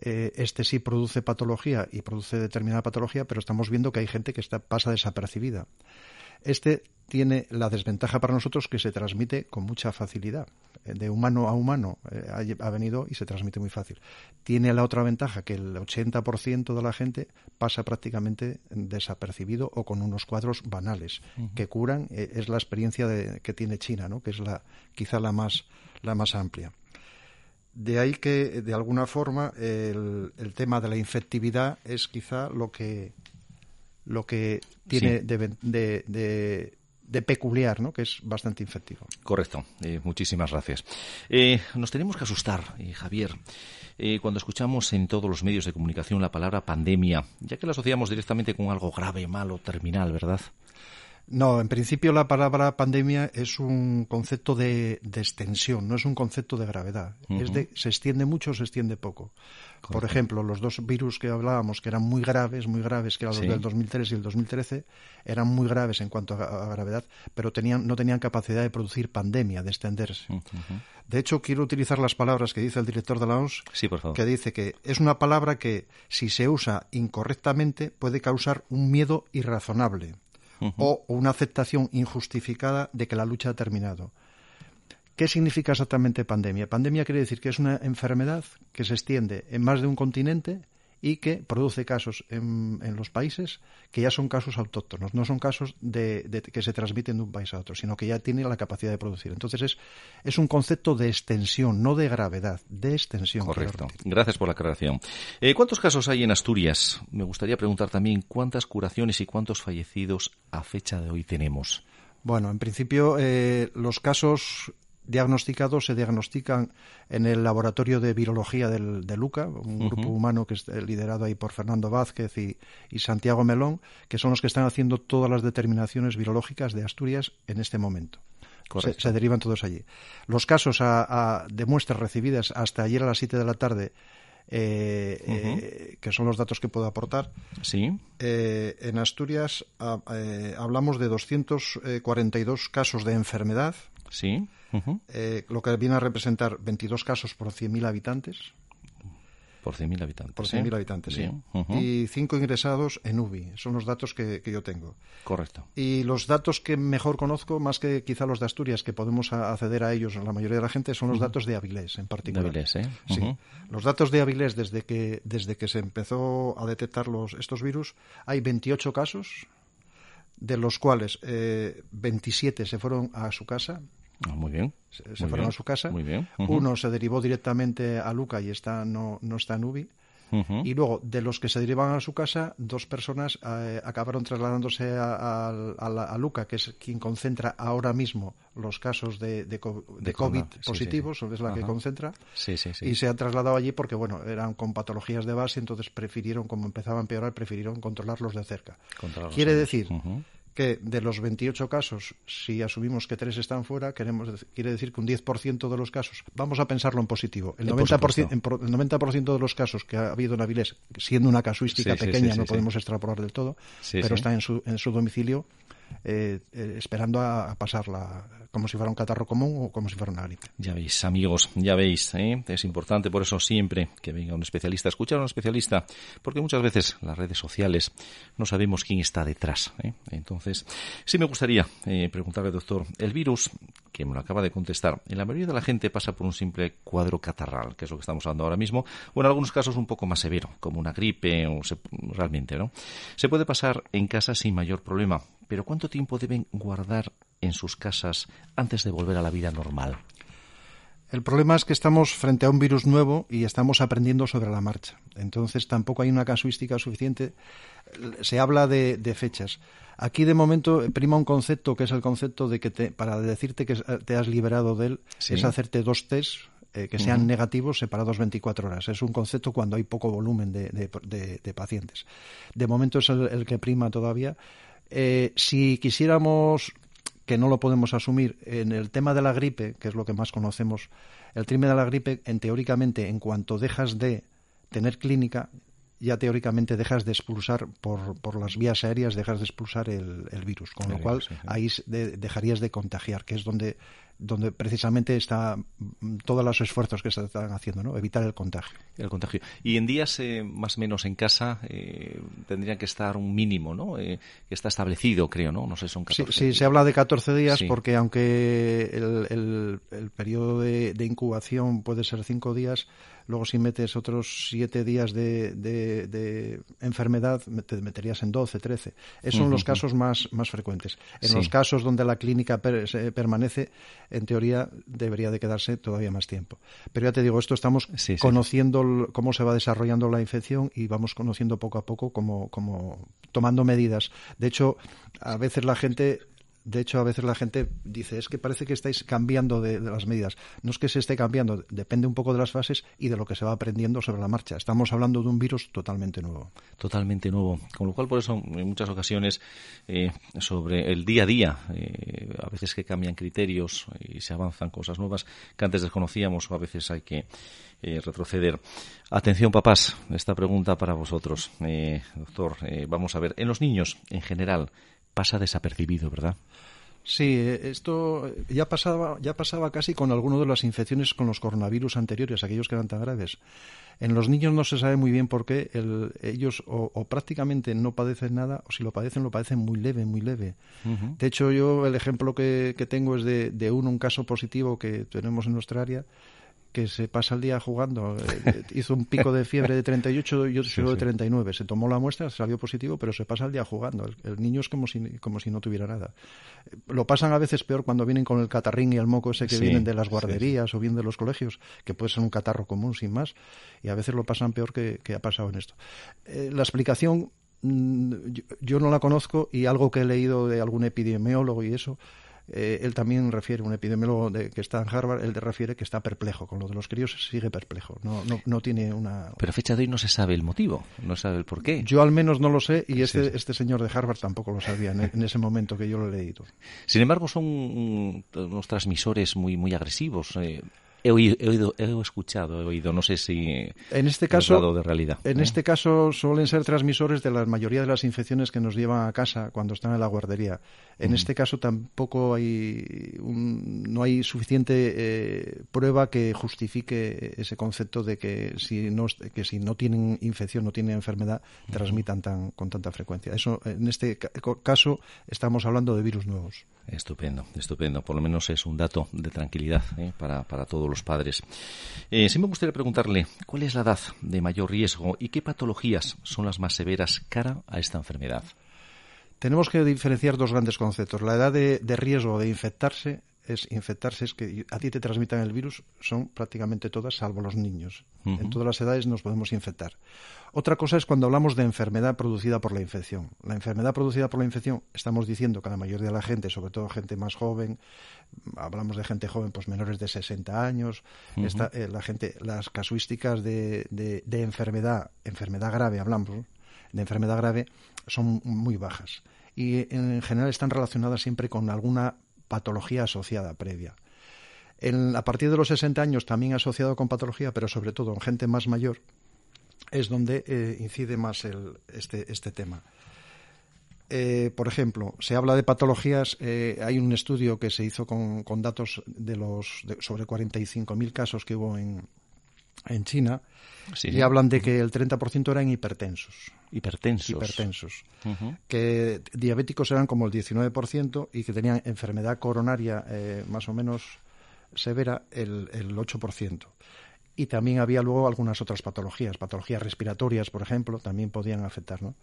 eh, este sí produce patología y produce determinada patología, pero estamos viendo que hay gente que está, pasa desapercibida. Este tiene la desventaja para nosotros que se transmite con mucha facilidad. Eh, de humano a humano eh, ha, venido y se transmite muy fácil. Tiene la otra ventaja que el 80% de la gente pasa prácticamente desapercibido o con unos cuadros banales que curan. Eh, es la experiencia que tiene China, ¿no? que es la, quizá la más, la más amplia. De ahí que, de alguna forma, el, tema de la infectividad es quizá lo que, lo que tiene de de peculiar, ¿no? que es bastante infectivo. Correcto, eh, muchísimas gracias. Eh, nos tenemos que asustar, eh, Javier, cuando escuchamos en todos los medios de comunicación la palabra pandemia, ya que la asociamos directamente con algo grave, malo, terminal, ¿verdad? No, en principio la palabra pandemia es un concepto de, extensión, no es un concepto de gravedad. Es de se extiende mucho o se extiende poco. Por ejemplo, los dos virus que hablábamos, que eran muy graves, muy graves, que eran los del 2003 y el 2013, eran muy graves en cuanto a, gravedad, pero tenían, no tenían capacidad de producir pandemia, de extenderse. De hecho, quiero utilizar las palabras que dice el director de la OMS, que dice que es una palabra que, si se usa incorrectamente, puede causar un miedo irrazonable o una aceptación injustificada de que la lucha ha terminado. ¿Qué significa exactamente pandemia? Pandemia quiere decir que es una enfermedad que se extiende en más de un continente y que produce casos en, los países que ya son casos autóctonos, no son casos de, que se transmiten de un país a otro, sino que ya tiene la capacidad de producir. Entonces es, es un concepto de extensión, no de gravedad, de extensión. Correcto. Gracias por la aclaración. Eh, ¿Cuántos casos hay en Asturias? Me gustaría preguntar también cuántas curaciones y cuántos fallecidos a fecha de hoy tenemos. Bueno, en principio eh, los casos diagnosticados se diagnostican en el laboratorio de virología del, de Luca, un grupo humano que es liderado ahí por Fernando Vázquez y, Santiago Melón, que son los que están haciendo todas las determinaciones virológicas de Asturias en este momento. Se, derivan todos allí. Los casos de muestras recibidas hasta ayer a las 7 de la tarde eh, eh, que son los datos que puedo aportar. Sí. Eh, en Asturias ah, eh, hablamos de 242 casos de enfermedad, Sí. Eh, lo que viene a representar 22 casos por 100.000 habitantes. Por 100.000 habitantes. Por ¿eh? 100.000 habitantes, sí. Y 5 ingresados en UBI. Son los datos que, que yo tengo. Correcto. Y los datos que mejor conozco, más que quizá los de Asturias, que podemos acceder a ellos la mayoría de la gente, son los datos de Avilés en particular. De Avilés, ¿eh? Sí. Los datos de Avilés, desde que, desde que se empezó a detectar los, estos virus, hay 28 casos, de los cuales eh, 27 se fueron a su casa, Ah, muy bien. se, Muy se fueron bien. a su casa. Muy bien. Uno se derivó directamente a Luca y está no, no está en UBI. Y luego, de los que se derivan a su casa, dos personas eh, acabaron trasladándose a, a- a la- a Luca, que es quien concentra ahora mismo los casos de, de, co- de De COVID sí, positivos, sí. es la que concentra. Sí, sí, sí. Y se han trasladado allí porque, bueno, eran con patologías de base, entonces prefirieron, como empezaba a empeorar, prefirieron controlarlos de cerca. Controlarlos Quiere de decir. Que de los 28 casos, si asumimos que tres están fuera, queremos, quiere decir que un 10% de los casos, vamos a pensarlo en positivo, el Eh, por 90%, supuesto. en el 90% de los casos que ha habido en Avilés, siendo una casuística Sí, pequeña, sí, no podemos extrapolar del todo, pero está en su, en su domicilio eh, eh, esperando a, a pasarla como si fuera un catarro común o como si fuera una gripe. Ya veis, amigos, ya veis, ¿eh? es importante por eso siempre que venga un especialista, escuchar a un especialista, porque muchas veces las redes sociales no sabemos quién está detrás. ¿eh? Entonces, sí me gustaría eh, preguntarle, doctor, el virus, que me lo acaba de contestar, en la mayoría de la gente pasa por un simple cuadro catarral, que es lo que estamos hablando ahora mismo, o en algunos casos un poco más severo, como una gripe o se- realmente, ¿no? Se puede pasar en casa sin mayor problema, pero ¿cuánto tiempo deben guardar en sus casas antes de volver a la vida normal? El problema es que estamos frente a un virus nuevo y estamos aprendiendo sobre la marcha. Entonces tampoco hay una casuística suficiente. Se habla de, de fechas. Aquí de momento prima un concepto que es el concepto de que te- para decirte que te has liberado de él Sí. es hacerte dos test eh, que sean negativos separados 24 horas. Es un concepto cuando hay poco volumen de, de- de- de pacientes. De momento es el, el que prima todavía. Eh, si quisiéramos que no lo podemos asumir. En el tema de la gripe, que es lo que más conocemos, el tema de la gripe, en teóricamente, en cuanto dejas de tener clínica, ya teóricamente dejas de expulsar por, por las vías aéreas, dejas de expulsar el, el virus, con El lo cual virus, sí, sí. ahí de- dejarías de contagiar, que es donde donde precisamente está mm, todos los esfuerzos que se están haciendo, ¿no? Evitar el contagio. El contagio. Y en días eh, más o menos en casa eh, tendrían que estar un mínimo, ¿no? Eh, que está establecido, creo, ¿no? No sé, son Sí, 14 sí, se habla de 14 días Sí. porque aunque el, el- el periodo de, de incubación puede ser 5 días, luego si metes otros 7 días de, de- de enfermedad, me- te meterías en 12, 13. Esos son los casos más, más frecuentes. En Sí. los casos donde la clínica per- se permanece, en teoría debería de quedarse todavía más tiempo. Pero ya te digo, esto estamos Sí, sí. conociendo cómo se va desarrollando la infección y vamos conociendo poco a poco cómo, cómo tomando medidas. De hecho, a veces la gente de hecho, a veces la gente dice, es que parece que estáis cambiando de, las medidas. No es que se esté cambiando, depende un poco de las fases y de lo que se va aprendiendo sobre la marcha. Estamos hablando de un virus totalmente nuevo. totalmente nuevo. Con lo cual, por eso, en muchas ocasiones, eh, sobre el día a día, eh, a veces que cambian criterios y se avanzan cosas nuevas que antes desconocíamos o a veces hay que eh, retroceder. Atención, papás, esta pregunta para vosotros. Doctor, vamos a ver, en los niños, en general, pasa desapercibido, ¿verdad? Sí, eh, esto ya pasaba, ya pasaba casi con alguno de las infecciones con los coronavirus anteriores, aquellos que eran tan graves. En los niños no se sabe muy bien por qué el- ellos o, o prácticamente no padecen nada, o si lo padecen, lo padecen muy leve, muy leve. De hecho, yo el ejemplo que, que tengo es de, de uno, un caso positivo que tenemos en nuestra área, que se pasa el día jugando. Eh, hizo un pico de fiebre de 38 y yo Sí, de sí. 39. Se tomó la muestra, salió positivo, pero se pasa el día jugando. El, el niño es como si, como si no tuviera nada. Eh, Lo pasan a veces peor cuando vienen con el catarrín y el moco ese que vienen de las guarderías o bien de los colegios, que puede ser un catarro común sin más, y a veces lo pasan peor que, que ha pasado en esto. Eh, la explicación mm, yo, yo no la conozco y algo que he leído de algún epidemiólogo y eso, eh, él también refiere, un epidemiólogo de, que está en Harvard, él refiere que está perplejo. Con lo de los críos sigue perplejo. No, no, no tiene una. Pero a fecha de hoy no se sabe el motivo, no se sabe el por qué. Yo al menos no lo sé y este, Sí. este señor de Harvard tampoco lo sabía en, en ese momento que yo lo he leído. Sin embargo, son unos transmisores muy, muy agresivos. eh, he oído, he escuchado, he oído, no sé si en este caso de realidad. En ¿eh? este caso suelen ser transmisores de la mayoría de las infecciones que nos llevan a casa cuando están en la guardería. En este caso tampoco hay no hay suficiente eh, prueba que justifique ese concepto de que si no que si no tienen infección, no tienen enfermedad, transmitan tan con tanta frecuencia. Eso en este caso estamos hablando de virus nuevos. Estupendo, estupendo. Por lo menos es un dato de tranquilidad ¿eh? para, para, todos los padres. Eh, me gustaría preguntarle, ¿cuál es la edad de mayor riesgo y qué patologías son las más severas cara a esta enfermedad? Tenemos que diferenciar dos grandes conceptos. La edad de riesgo de infectarse es infectarse, es que a ti te transmitan el virus, son prácticamente todas, salvo los niños. En todas las edades nos podemos infectar. Otra cosa es cuando hablamos de enfermedad producida por la infección. La enfermedad producida por la infección, estamos diciendo que la mayoría de la gente, sobre todo gente más joven, hablamos de gente joven, pues menores de 60 años, eh, la gente, las casuísticas de, de, enfermedad, enfermedad grave, hablamos, de enfermedad grave, son muy bajas. Y en general están relacionadas siempre con alguna patología asociada previa. a partir de los 60 años también asociado con patología, pero sobre todo en gente más mayor, es donde eh, incide más este, este, tema. Eh, por ejemplo, se habla de patologías, eh, hay un estudio que se hizo con, datos de los sobre 45.000 casos que hubo en, en China y hablan de que el 30% eran hipertensos. Hipertensos. Hipertensos. Que diabéticos eran como el 19% y que tenían enfermedad coronaria eh, más o menos severa el, el 8%. Y también había luego algunas otras patologías, patologías respiratorias, por ejemplo, también podían afectar. ¿no?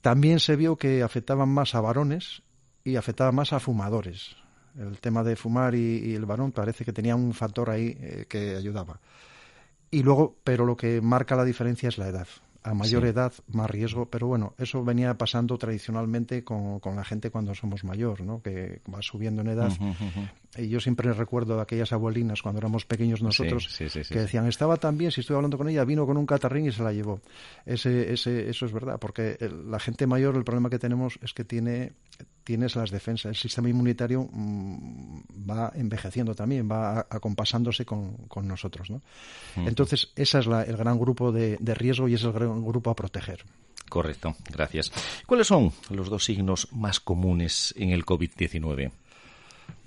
También se vio que afectaban más a varones y afectaban más a fumadores. El tema de fumar y, el varón parece que tenía un factor ahí eh, que ayudaba. Y luego, pero lo que marca la diferencia es la edad. A mayor edad, más riesgo, pero bueno, eso venía pasando tradicionalmente con, con, la gente cuando somos mayor, ¿no? Que va subiendo en edad. Y yo siempre recuerdo a aquellas abuelinas cuando éramos pequeños nosotros que decían, estaba tan bien, si estoy hablando con ella, vino con un catarrín y se la llevó. Ese, ese, eso es verdad, porque la gente mayor, el problema que tenemos es que tiene tienes las defensas. El sistema inmunitario mm, va envejeciendo también, va acompasándose con, con nosotros. ¿no? Entonces, ese es el gran grupo de, de riesgo y es el gran grupo a proteger. Correcto, gracias. ¿Cuáles son los dos signos más comunes en el COVID-19?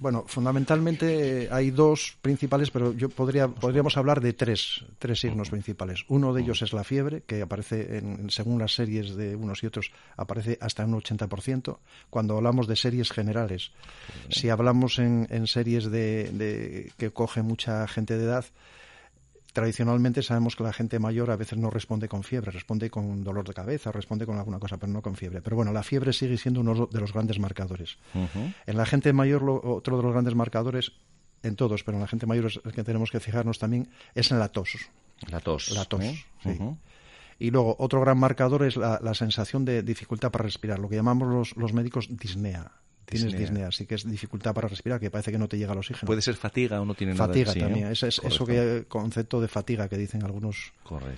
Bueno, fundamentalmente hay dos principales, pero yo podría, podríamos hablar de tres, tres signos principales. Uno de ellos es la fiebre, que aparece, en, según las series de unos y otros, aparece hasta un 80%. Cuando hablamos de series generales, si hablamos en, en series de, de, que coge mucha gente de edad, tradicionalmente sabemos que la gente mayor a veces no responde con fiebre, responde con dolor de cabeza, responde con alguna cosa, pero no con fiebre. Pero bueno, la fiebre sigue siendo uno de los grandes marcadores. En la gente mayor, otro de los grandes marcadores, en todos, pero en la gente mayor es el que tenemos que fijarnos también, es en la tos. La tos. La tos, ¿eh? sí. Y luego, otro gran marcador es la, sensación de dificultad para respirar, lo que llamamos los, los médicos disnea tienes disnea. así que es dificultad para respirar, que parece que no te llega el oxígeno. Puede ser fatiga o no tiene fatiga nada Fatiga también, es, eso que concepto de fatiga que dicen algunos,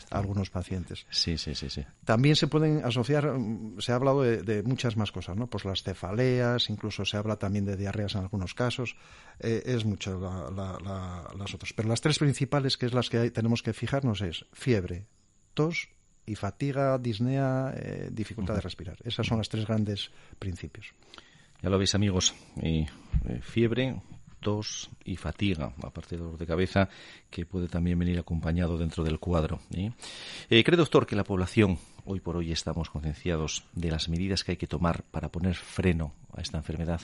algunos pacientes. Sí, sí, sí, sí. También se pueden asociar, mm, se ha hablado de, muchas más cosas, ¿no? Pues las cefaleas, incluso se habla también de diarreas en algunos casos, eh, es mucho las otras. Pero las tres principales, que es las que tenemos que fijarnos, es fiebre, tos y fatiga, disnea, eh, dificultad de respirar. Esas son los tres grandes principios. Ya lo veis, amigos. Eh, fiebre, tos y fatiga, aparte de dolor de cabeza, que puede también venir acompañado dentro del cuadro. ¿eh? ¿Cree, doctor, que la población, hoy por hoy, estamos concienciados de las medidas que hay que tomar para poner freno a esta enfermedad?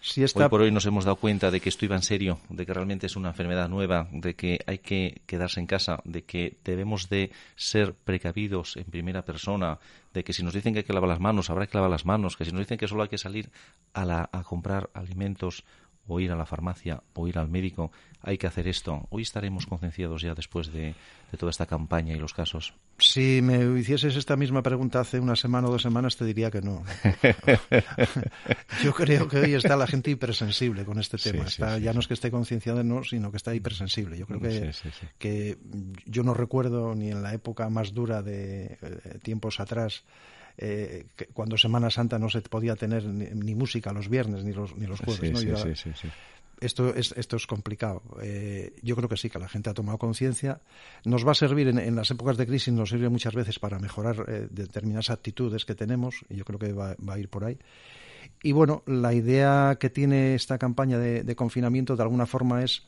Si Hoy por hoy nos hemos dado cuenta de que esto iba en serio, de que realmente es una enfermedad nueva, de que hay que quedarse en casa, de que debemos de ser precavidos en primera persona, de que si nos dicen que hay que lavar las manos, habrá que lavar las manos, que si nos dicen que solo hay que salir a, a comprar alimentos o ir a la farmacia o ir al médico, hay que hacer esto. Hoy estaremos concienciados ya después de, toda esta campaña y los casos. Si me hicieses esta misma pregunta hace una semana o dos semanas, te diría que no. Yo creo que hoy está la gente hipersensible con este tema. ya no es que esté concienciada, no, sino que está hipersensible. Yo creo que, que yo no recuerdo ni en la época más dura de eh, tiempos atrás eh, cuando Semana Santa no se podía tener ni, música los viernes ni los, ni los jueves. esto es, esto es complicado. Eh, yo creo que sí, que la gente ha tomado conciencia. Nos va a servir en, las épocas de crisis, nos sirve muchas veces para mejorar eh, determinadas actitudes que tenemos, y yo creo que va, a ir por ahí. Y bueno, la idea que tiene esta campaña de, confinamiento de alguna forma es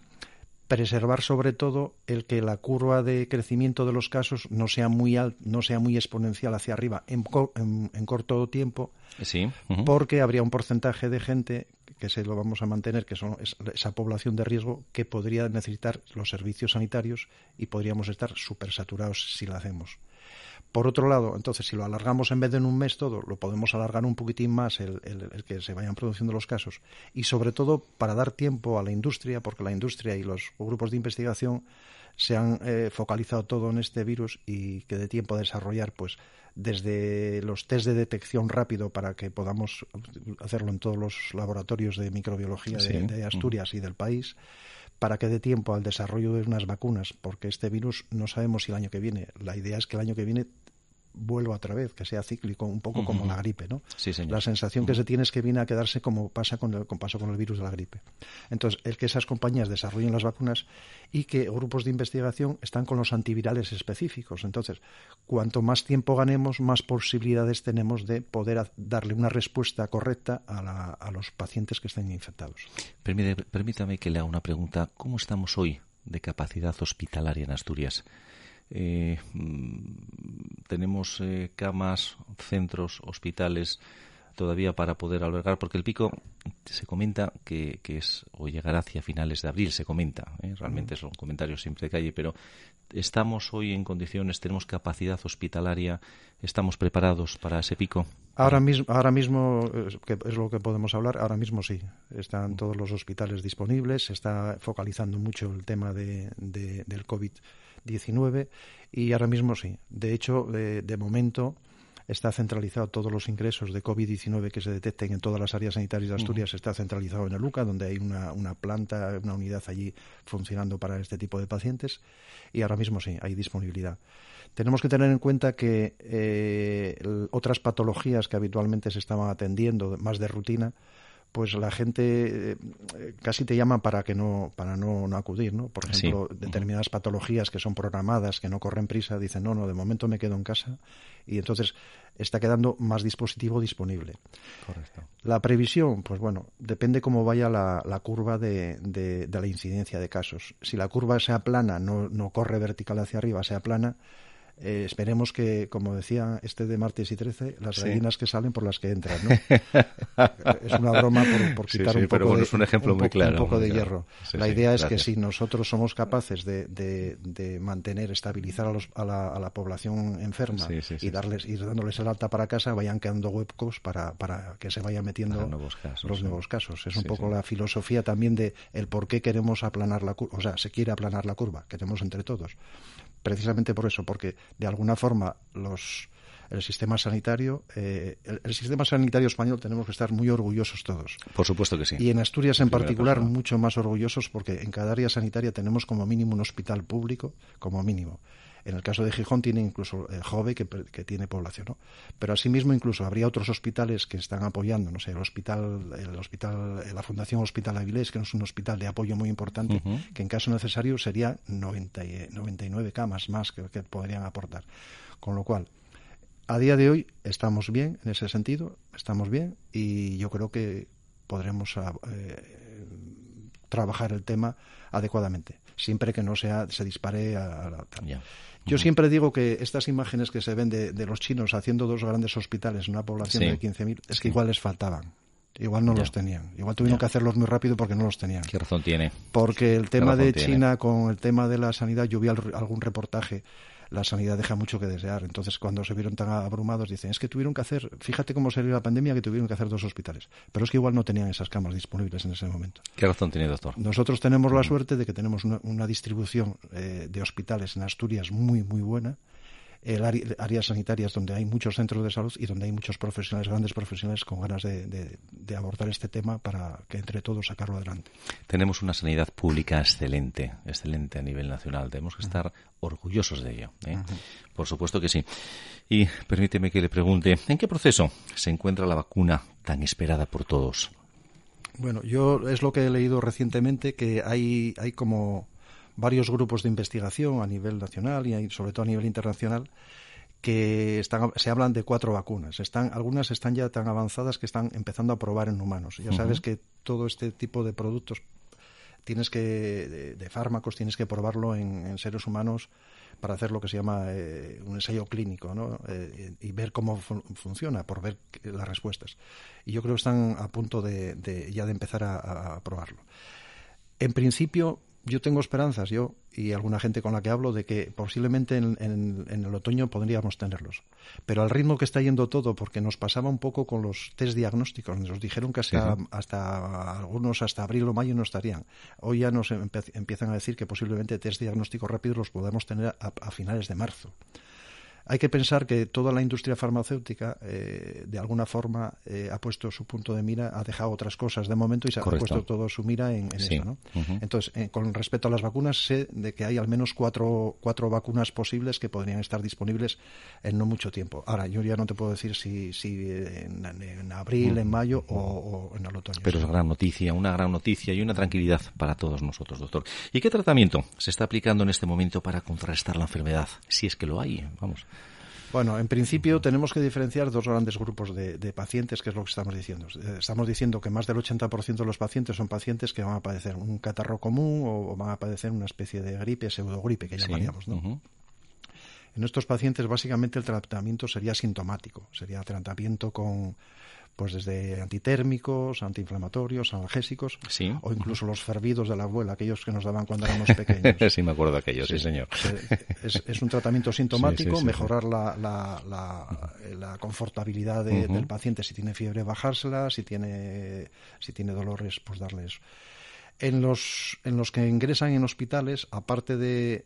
preservar sobre todo el que la curva de crecimiento de los casos no sea muy no sea muy exponencial hacia arriba en, en, corto tiempo, sí. porque habría un porcentaje de gente que se lo vamos a mantener, que son esa población de riesgo que podría necesitar los servicios sanitarios y podríamos estar súper saturados si lo hacemos. Por otro lado, entonces, si lo alargamos en vez de en un mes todo, lo podemos alargar un poquitín más el, que se vayan produciendo los casos. Y sobre todo para dar tiempo a la industria, porque la industria y los grupos de investigación se han eh, focalizado todo en este virus y que dé tiempo a desarrollar pues desde los test de detección rápido para que podamos hacerlo en todos los laboratorios de microbiología de, Asturias y del país, para que dé tiempo al desarrollo de unas vacunas, porque este virus no sabemos si el año que viene. La idea es que el año que viene vuelva otra vez, que sea cíclico, un poco como la gripe, ¿no? Sí, señor. La sensación que se tiene es que viene a quedarse como pasa con el, con el virus de la gripe. Entonces, el que esas compañías desarrollen las vacunas y que grupos de investigación están con los antivirales específicos. Entonces, cuanto más tiempo ganemos, más posibilidades tenemos de poder darle una respuesta correcta a, a los pacientes que estén infectados. permítame que le haga una pregunta. ¿Cómo estamos hoy de capacidad hospitalaria en Asturias? Eh, mm, tenemos eh, camas, centros, hospitales todavía para poder albergar, porque el pico se comenta que, es o llegará hacia finales de abril, se comenta, ¿eh? realmente son comentarios siempre de calle, pero estamos hoy en condiciones, tenemos capacidad hospitalaria, estamos preparados para ese pico. Ahora mismo, ahora mismo que es lo que podemos hablar, ahora mismo sí, están todos los hospitales disponibles, se está focalizando mucho el tema de, del COVID 19 y ahora mismo sí. De hecho, de, momento está centralizado todos los ingresos de COVID-19 que se detecten en todas las áreas sanitarias de Asturias, está centralizado en el UCA, donde hay una, una, planta, una unidad allí funcionando para este tipo de pacientes y ahora mismo sí, hay disponibilidad. Tenemos que tener en cuenta que eh, otras patologías que habitualmente se estaban atendiendo, más de rutina, pues la gente eh, casi te llama para que no para no, no acudir, ¿no? Por ejemplo, determinadas patologías que son programadas, que no corren prisa, dicen, no, no, de momento me quedo en casa y entonces está quedando más dispositivo disponible. Correcto. La previsión, pues bueno, depende cómo vaya la, la curva de, de, de, la incidencia de casos. Si la curva sea plana, no, no corre vertical hacia arriba, sea plana, eh, esperemos que, como decía este de martes y 13, las gallinas que salen por las que entran. ¿no? es una broma por, quitar un, poco de, un, ejemplo muy claro, un poco de hierro. la idea es que si nosotros somos capaces de, de, mantener, estabilizar a, los, a, la, a, la, población enferma y darles ir dándoles el alta para casa, vayan quedando huecos para, para que se vayan metiendo nuevos casos, los nuevos casos. Es un poco la filosofía también de el por qué queremos aplanar la curva. O sea, se quiere aplanar la curva, queremos entre todos precisamente por eso, porque de alguna forma los el sistema sanitario, eh, el, sistema sanitario español tenemos que estar muy orgullosos todos. Por supuesto que sí. Y en Asturias en particular mucho más orgullosos porque en cada área sanitaria tenemos como mínimo un hospital público, como mínimo. En el caso de Gijón tiene incluso el JOVE que, tiene población, ¿no? Pero asimismo incluso habría otros hospitales que están apoyando, no sé, el hospital, el hospital, la Fundación Hospital Avilés, que es un hospital de apoyo muy importante, que en caso necesario sería 90, 99 camas más que, podrían aportar. Con lo cual, a día de hoy estamos bien en ese sentido, estamos bien y yo creo que podremos eh, trabajar el tema adecuadamente, siempre que no sea se dispare a, la... Yo siempre digo que estas imágenes que se ven de, los chinos haciendo dos grandes hospitales en una población de 15.000, es que igual les faltaban. Igual no los tenían. Igual tuvieron que hacerlos muy rápido porque no los tenían. ¿Qué razón tiene? Porque el tema de China con el tema de la sanidad, yo vi algún reportaje la sanidad deja mucho que desear. Entonces, cuando se vieron tan abrumados, dicen, es que tuvieron que hacer, fíjate cómo salió la pandemia, que tuvieron que hacer dos hospitales. Pero es que igual no tenían esas camas disponibles en ese momento. ¿Qué razón tiene, doctor? Nosotros tenemos la suerte de que tenemos una, distribución eh, de hospitales en Asturias muy, muy buena el áreas sanitarias donde hay muchos centros de salud y donde hay muchos profesionales, grandes profesionales con ganas de, abordar este tema para que entre todos sacarlo adelante. Tenemos una sanidad pública excelente, excelente a nivel nacional. Tenemos que estar orgullosos de ello. ¿eh? Por supuesto que sí. Y permíteme que le pregunte, ¿en qué proceso se encuentra la vacuna tan esperada por todos? Bueno, yo es lo que he leído recientemente, que hay, hay como varios grupos de investigación a nivel nacional y sobre todo a nivel internacional que están, se hablan de cuatro vacunas. Están, algunas están ya tan avanzadas que están empezando a probar en humanos. Ya sabes que todo este tipo de productos tienes que, de, fármacos, tienes que probarlo en, seres humanos para hacer lo que se llama eh, un ensayo clínico ¿no? Eh, y ver cómo funciona, por ver las respuestas. Y yo creo que están a punto de, ya de empezar a probarlo. En principio, yo tengo esperanzas, yo y alguna gente con la que hablo, de que posiblemente en, el otoño podríamos tenerlos. Pero al ritmo que está yendo todo, porque nos pasaba un poco con los test diagnósticos, nos dijeron que hasta, hasta algunos hasta abril o mayo no estarían. Hoy ya nos empiezan a decir que posiblemente test diagnósticos rápidos los podemos tener a finales de marzo. Hay que pensar que toda la industria farmacéutica, eh, de alguna forma, eh, ha puesto su punto de mira, ha dejado otras cosas de momento y se ha puesto todo su mira en, eso. ¿no? Entonces, eh, con respecto a las vacunas, sé de que hay al menos cuatro, cuatro vacunas posibles que podrían estar disponibles en no mucho tiempo. Ahora, yo ya no te puedo decir si, si en, abril, en mayo o, en el otoño. Pero es gran noticia, una gran noticia y una tranquilidad para todos nosotros, doctor. ¿Y qué tratamiento se está aplicando en este momento para contrarrestar la enfermedad? Si es que lo hay, vamos. Bueno, en principio tenemos que diferenciar dos grandes grupos de, pacientes, que es lo que estamos diciendo. Eh, estamos diciendo que más del 80% de los pacientes son pacientes que van a padecer un catarro común o, van a padecer una especie de gripe, pseudogripe, que llamaríamos, ¿no? En estos pacientes, básicamente, el tratamiento sería sintomático. Sería tratamiento con pues desde antitérmicos, antiinflamatorios, analgésicos, o incluso los fervidos de la abuela, aquellos que nos daban cuando éramos pequeños. sí, me acuerdo de aquellos, sí, señor. Es, un tratamiento sintomático, mejorar la, la, confortabilidad del paciente, si tiene fiebre, bajársela, si tiene, si tiene dolores, pues darle eso. En los, en los que ingresan en hospitales, aparte de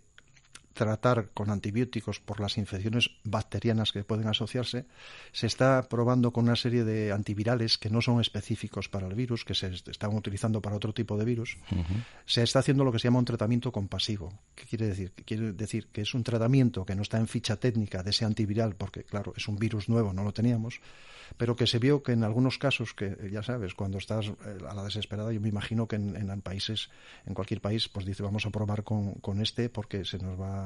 tratar con antibióticos por las infecciones bacterianas que pueden asociarse, se está probando con una serie de antivirales que no son específicos para el virus, que se están utilizando para otro tipo de virus. Se está haciendo lo que se llama un tratamiento compasivo. ¿Qué quiere decir? Quiere decir que es un tratamiento que no está en ficha técnica de ese antiviral, porque claro, es un virus nuevo, no lo teníamos, pero que se vio que en algunos casos, que ya sabes, cuando estás eh, a la desesperada, yo me imagino que en, en países, en cualquier país, pues dice, vamos a probar con, con este porque se nos va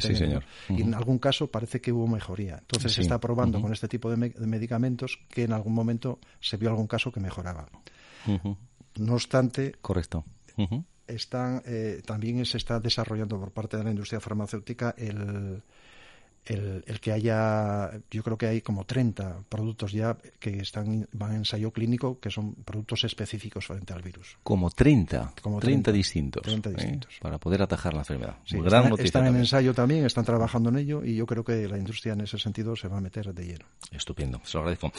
sí, señor. Y en algún caso parece que hubo mejoría. Entonces se está probando con este tipo de, medicamentos que en algún momento se vio algún caso que mejoraba. No obstante, correcto. Están, eh, también se está desarrollando por parte de la industria farmacéutica el, el, que haya, yo creo que hay como 30 productos ya que están van en ensayo clínico que son productos específicos frente al virus. Como 30, como 30, distintos, 30 ¿eh? distintos. para poder atajar la enfermedad. están, en ensayo también, están trabajando en ello y yo creo que la industria en ese sentido se va a meter de lleno. Estupendo, se lo agradezco.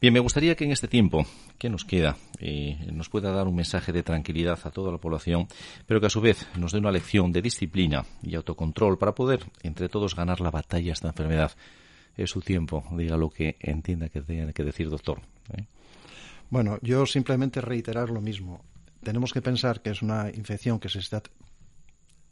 Bien, me gustaría que en este tiempo que nos queda eh, nos pueda dar un mensaje de tranquilidad a toda la población, pero que a su vez nos dé una lección de disciplina y autocontrol para poder entre todos ganar la batalla esta enfermedad. Es su tiempo, diga lo que entienda que tiene que decir, doctor. ¿eh? Bueno, yo simplemente reiterar lo mismo. Tenemos que pensar que es una infección que se está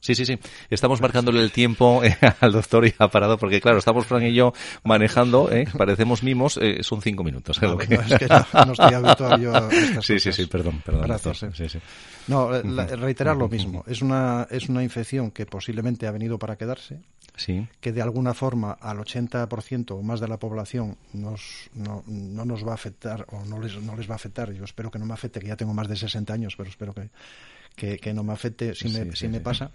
Sí, sí, sí. Estamos marcándole el tiempo eh, al doctor y ha parado porque, claro, estamos Fran y yo manejando, eh, parecemos mimos, eh, son cinco minutos. No, que... es que no, estoy habituado yo a estas Sí, sí, sí, perdón, perdón. Gracias. Sí, sí. No, reiterar lo mismo. Es una, es una infección que posiblemente ha venido para quedarse. Sí. que de alguna forma al 80% o más de la población nos, no, no, nos va a afectar o no les, no les va a afectar. Yo espero que no me afecte, que ya tengo más de 60 años, pero espero que, que, no me afecte si me, si me pasa.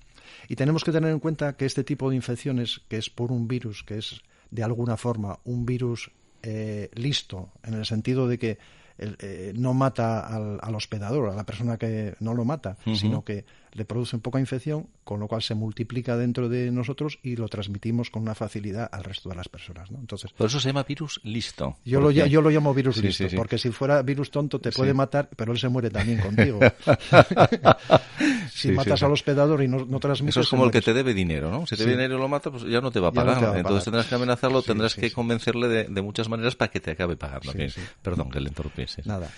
Y tenemos que tener en cuenta que este tipo de infecciones, que es por un virus, que es de alguna forma un virus eh, listo, en el sentido de que eh, no mata al, hospedador, a la persona que no lo mata, sino que le produce un poca infección, con lo cual se multiplica dentro de nosotros y lo transmitimos con una facilidad al resto de las personas. ¿no? Entonces, Por eso se llama virus listo. Yo, lo, yo lo llamo virus listo, porque si fuera virus tonto te puede matar, pero él se muere también contigo. si matas al hospedador y no, no transmites... Eso es como el que te debe dinero, ¿no? Si te debe dinero y lo mata, pues ya no te va a pagar. Entonces tendrás que amenazarlo, tendrás que convencerle de, muchas maneras para que te acabe pagando. Perdón que le interrumpiese. Nada.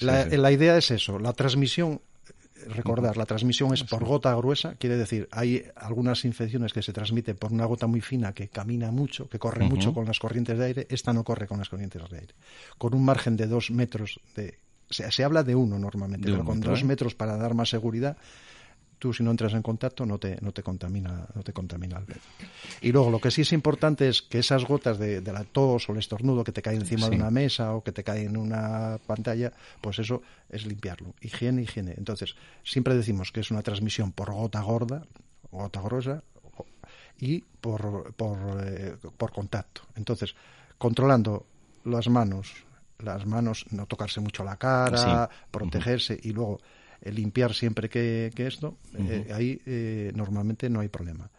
la idea es eso, la transmisión recordar, la transmisión es por gota gruesa, quiere decir, hay algunas infecciones que se transmiten por una gota muy fina que camina mucho, que corre mucho con las corrientes de aire, esta no corre con las corrientes de aire. Con un margen de dos metros de se, se habla de uno normalmente, De pero un con dos ¿eh? metros para dar más seguridad, tú si no entras en contacto no te, no te contamina, no te contamina el. Y luego lo que sí es importante es que esas gotas de, de la tos o el estornudo que te cae encima Sí. de una mesa o que te cae en una pantalla, pues eso es limpiarlo. Higiene, higiene. Entonces, siempre decimos que es una transmisión por gota gorda, gota gruesa, y por, por, eh, por contacto. Entonces, controlando las manos, las manos, no tocarse mucho la cara, Sí. protegerse y luego eh, limpiar siempre que, que esto, eh, ahí eh, normalmente no hay problema.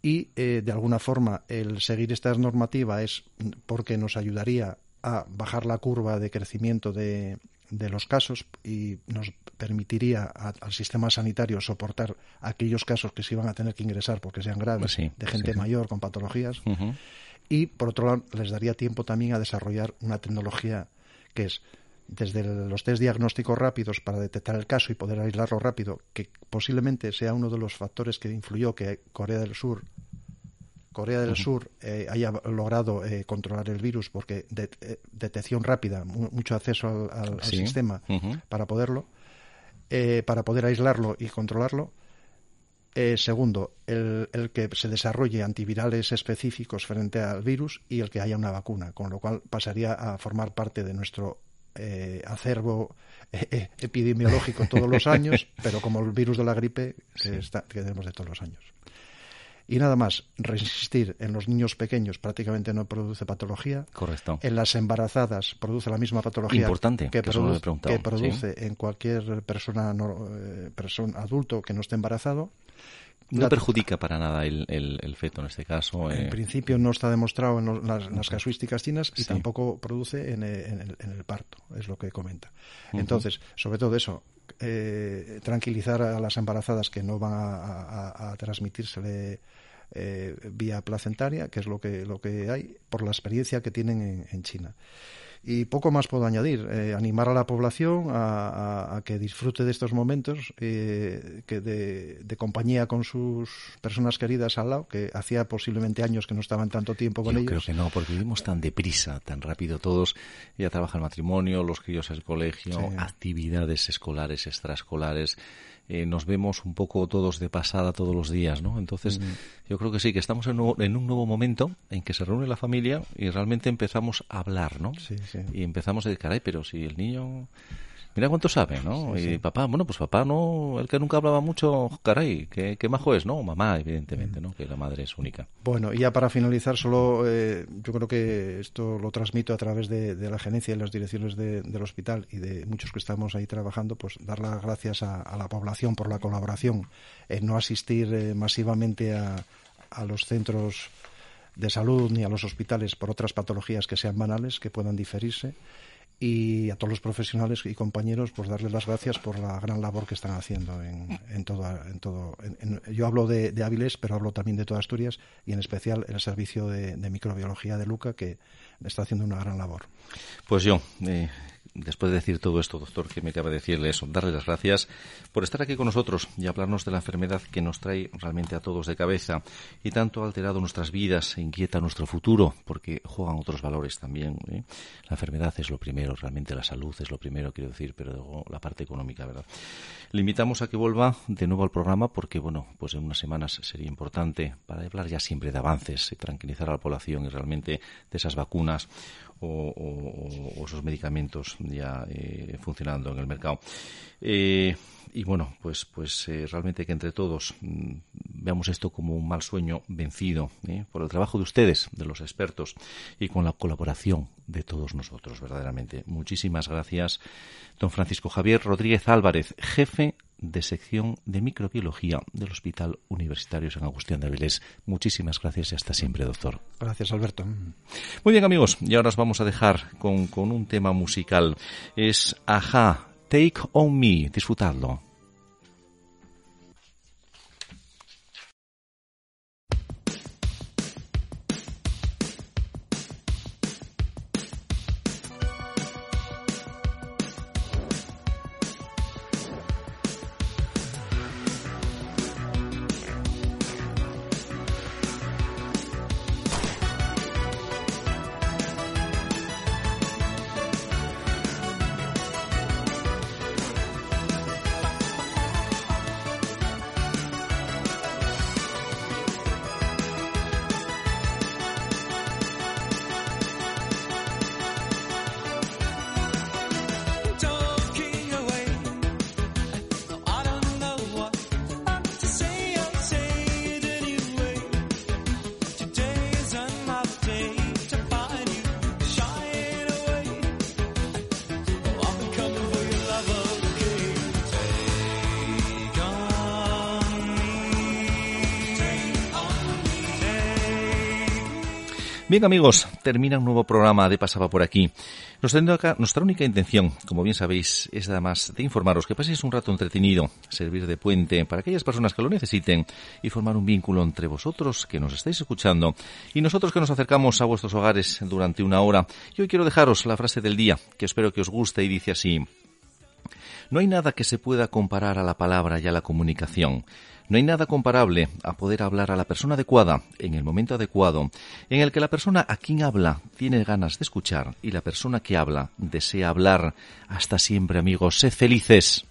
Y de alguna forma el seguir esta normativa es porque nos ayudaría a bajar la curva de crecimiento de, de los casos y nos permitiría a- al sistema sanitario soportar aquellos casos que se iban a tener que ingresar porque sean graves, sí, de gente sí, mayor con patologías. Y por otro lado, les daría tiempo también a desarrollar una tecnología que es desde los test diagnósticos rápidos para detectar el caso y poder aislarlo rápido, que posiblemente sea uno de los factores que influyó que Corea del Sur Corea del Sur eh, haya logrado eh, controlar el virus porque de- eh, detección rápida, mu- mucho acceso al, al- al Sí. sistema para poderlo, para poder aislarlo y controlarlo. Segundo, el, el que se desarrolle antivirales específicos frente al virus y el que haya una vacuna, con lo cual pasaría a formar parte de nuestro eh, acervo eh, eh, epidemiológico todos los años, pero como el virus de la gripe que, Sí. está- que tenemos de todos los años. Y nada más, resistir en los niños pequeños prácticamente no produce patología. Correcto. En las embarazadas produce la misma patología Importante, produce, que produce en cualquier persona, no- eh, persona adulto que no esté embarazado. No perjudica para nada el, el- el feto en este caso. En eh, principio no está demostrado en los- las, las casuísticas chinas y Sí. tampoco produce en, eh, en el, en el parto, es lo que comenta. Entonces, sobre todo eso, eh, tranquilizar a las embarazadas que no van a, a- a transmitírsele eh, vía placentaria, que es lo que, lo que hay, por la experiencia que tienen en, en China. Y poco más puedo añadir. eh, animar a la población a, a- a que disfrute de estos momentos eh, que de, de compañía con sus personas queridas al lado, que hacía posiblemente años que no estaban tanto tiempo con Yo ellos. creo que no, porque vivimos tan deprisa, tan rápido todos. Ya trabaja el matrimonio, los críos al colegio, Sí. actividades escolares, extraescolares. Eh, nos vemos un poco todos de pasada todos los días, ¿no? Entonces, yo creo que sí, que estamos en, nuevo- en un nuevo momento en que se reúne la familia y realmente empezamos a hablar, ¿no? Sí, sí. Y empezamos a decir, caray, pero si el niño... Mira cuánto sabe, ¿no? Sí, y papá, bueno, pues papá no, el que nunca hablaba mucho, caray, qué, qué majo es, ¿no? Mamá, Mm. evidentemente, ¿no? Que la madre es única. Bueno, y ya para finalizar, solo eh, yo creo que esto lo transmito a través de, de la gerencia y las direcciones de- del hospital y de muchos que estamos ahí trabajando, pues dar las gracias a, a la población por la colaboración, en no asistir eh, masivamente a, a los centros de salud ni a los hospitales por otras patologías que sean banales, que puedan diferirse. Y a todos los profesionales y compañeros, pues darles las gracias por la gran labor que están haciendo en, en todo. En todo yo hablo de, de Áviles, pero hablo también de toda Asturias y en especial el servicio de, de microbiología de Luca, que está haciendo una gran labor. Pues yo, eh, después de decir todo esto, doctor, que me acaba de decirle eso, darle las gracias por estar aquí con nosotros y hablarnos de la enfermedad que nos trae realmente a todos de cabeza y tanto ha alterado nuestras vidas e inquieta nuestro futuro, porque juegan otros valores también. ¿eh? La enfermedad es lo primero, realmente la salud es lo primero, quiero decir, pero luego la parte económica, ¿verdad? Le invitamos a que vuelva de nuevo al programa porque, bueno, pues en unas semanas sería importante para hablar ya siempre de avances y tranquilizar a la población y realmente de esas vacunas o, esos medicamentos ya eh, funcionando en el mercado. Eh, y bueno, pues, pues eh, realmente que entre todos mm, veamos esto como un mal sueño vencido ¿eh? por el trabajo de ustedes, de los expertos, y con la colaboración de todos nosotros, verdaderamente. Muchísimas gracias, don Francisco Javier Rodríguez Álvarez, jefe de sección de microbiología del Hospital Universitario San Agustín de Avilés. Muchísimas gracias y hasta siempre, doctor. Gracias, Alberto. Muy bien, amigos, y ahora os vamos a dejar con, con un tema musical. Es Aja, Take On Me. Disfrutadlo. Bien amigos, termina un nuevo programa de Pasaba por aquí. Nuestra única intención, como bien sabéis, es además de informaros que paséis un rato entretenido, servir de puente para aquellas personas que lo necesiten y formar un vínculo entre vosotros que nos estáis escuchando y nosotros que nos acercamos a vuestros hogares durante una hora. Y hoy quiero dejaros la frase del día, que espero que os guste y dice así. No hay nada que se pueda comparar a la palabra y a la comunicación. No hay nada comparable a poder hablar a la persona adecuada en el momento adecuado, en el que la persona a quien habla tiene ganas de escuchar y la persona que habla desea hablar. Hasta siempre amigos, sed felices.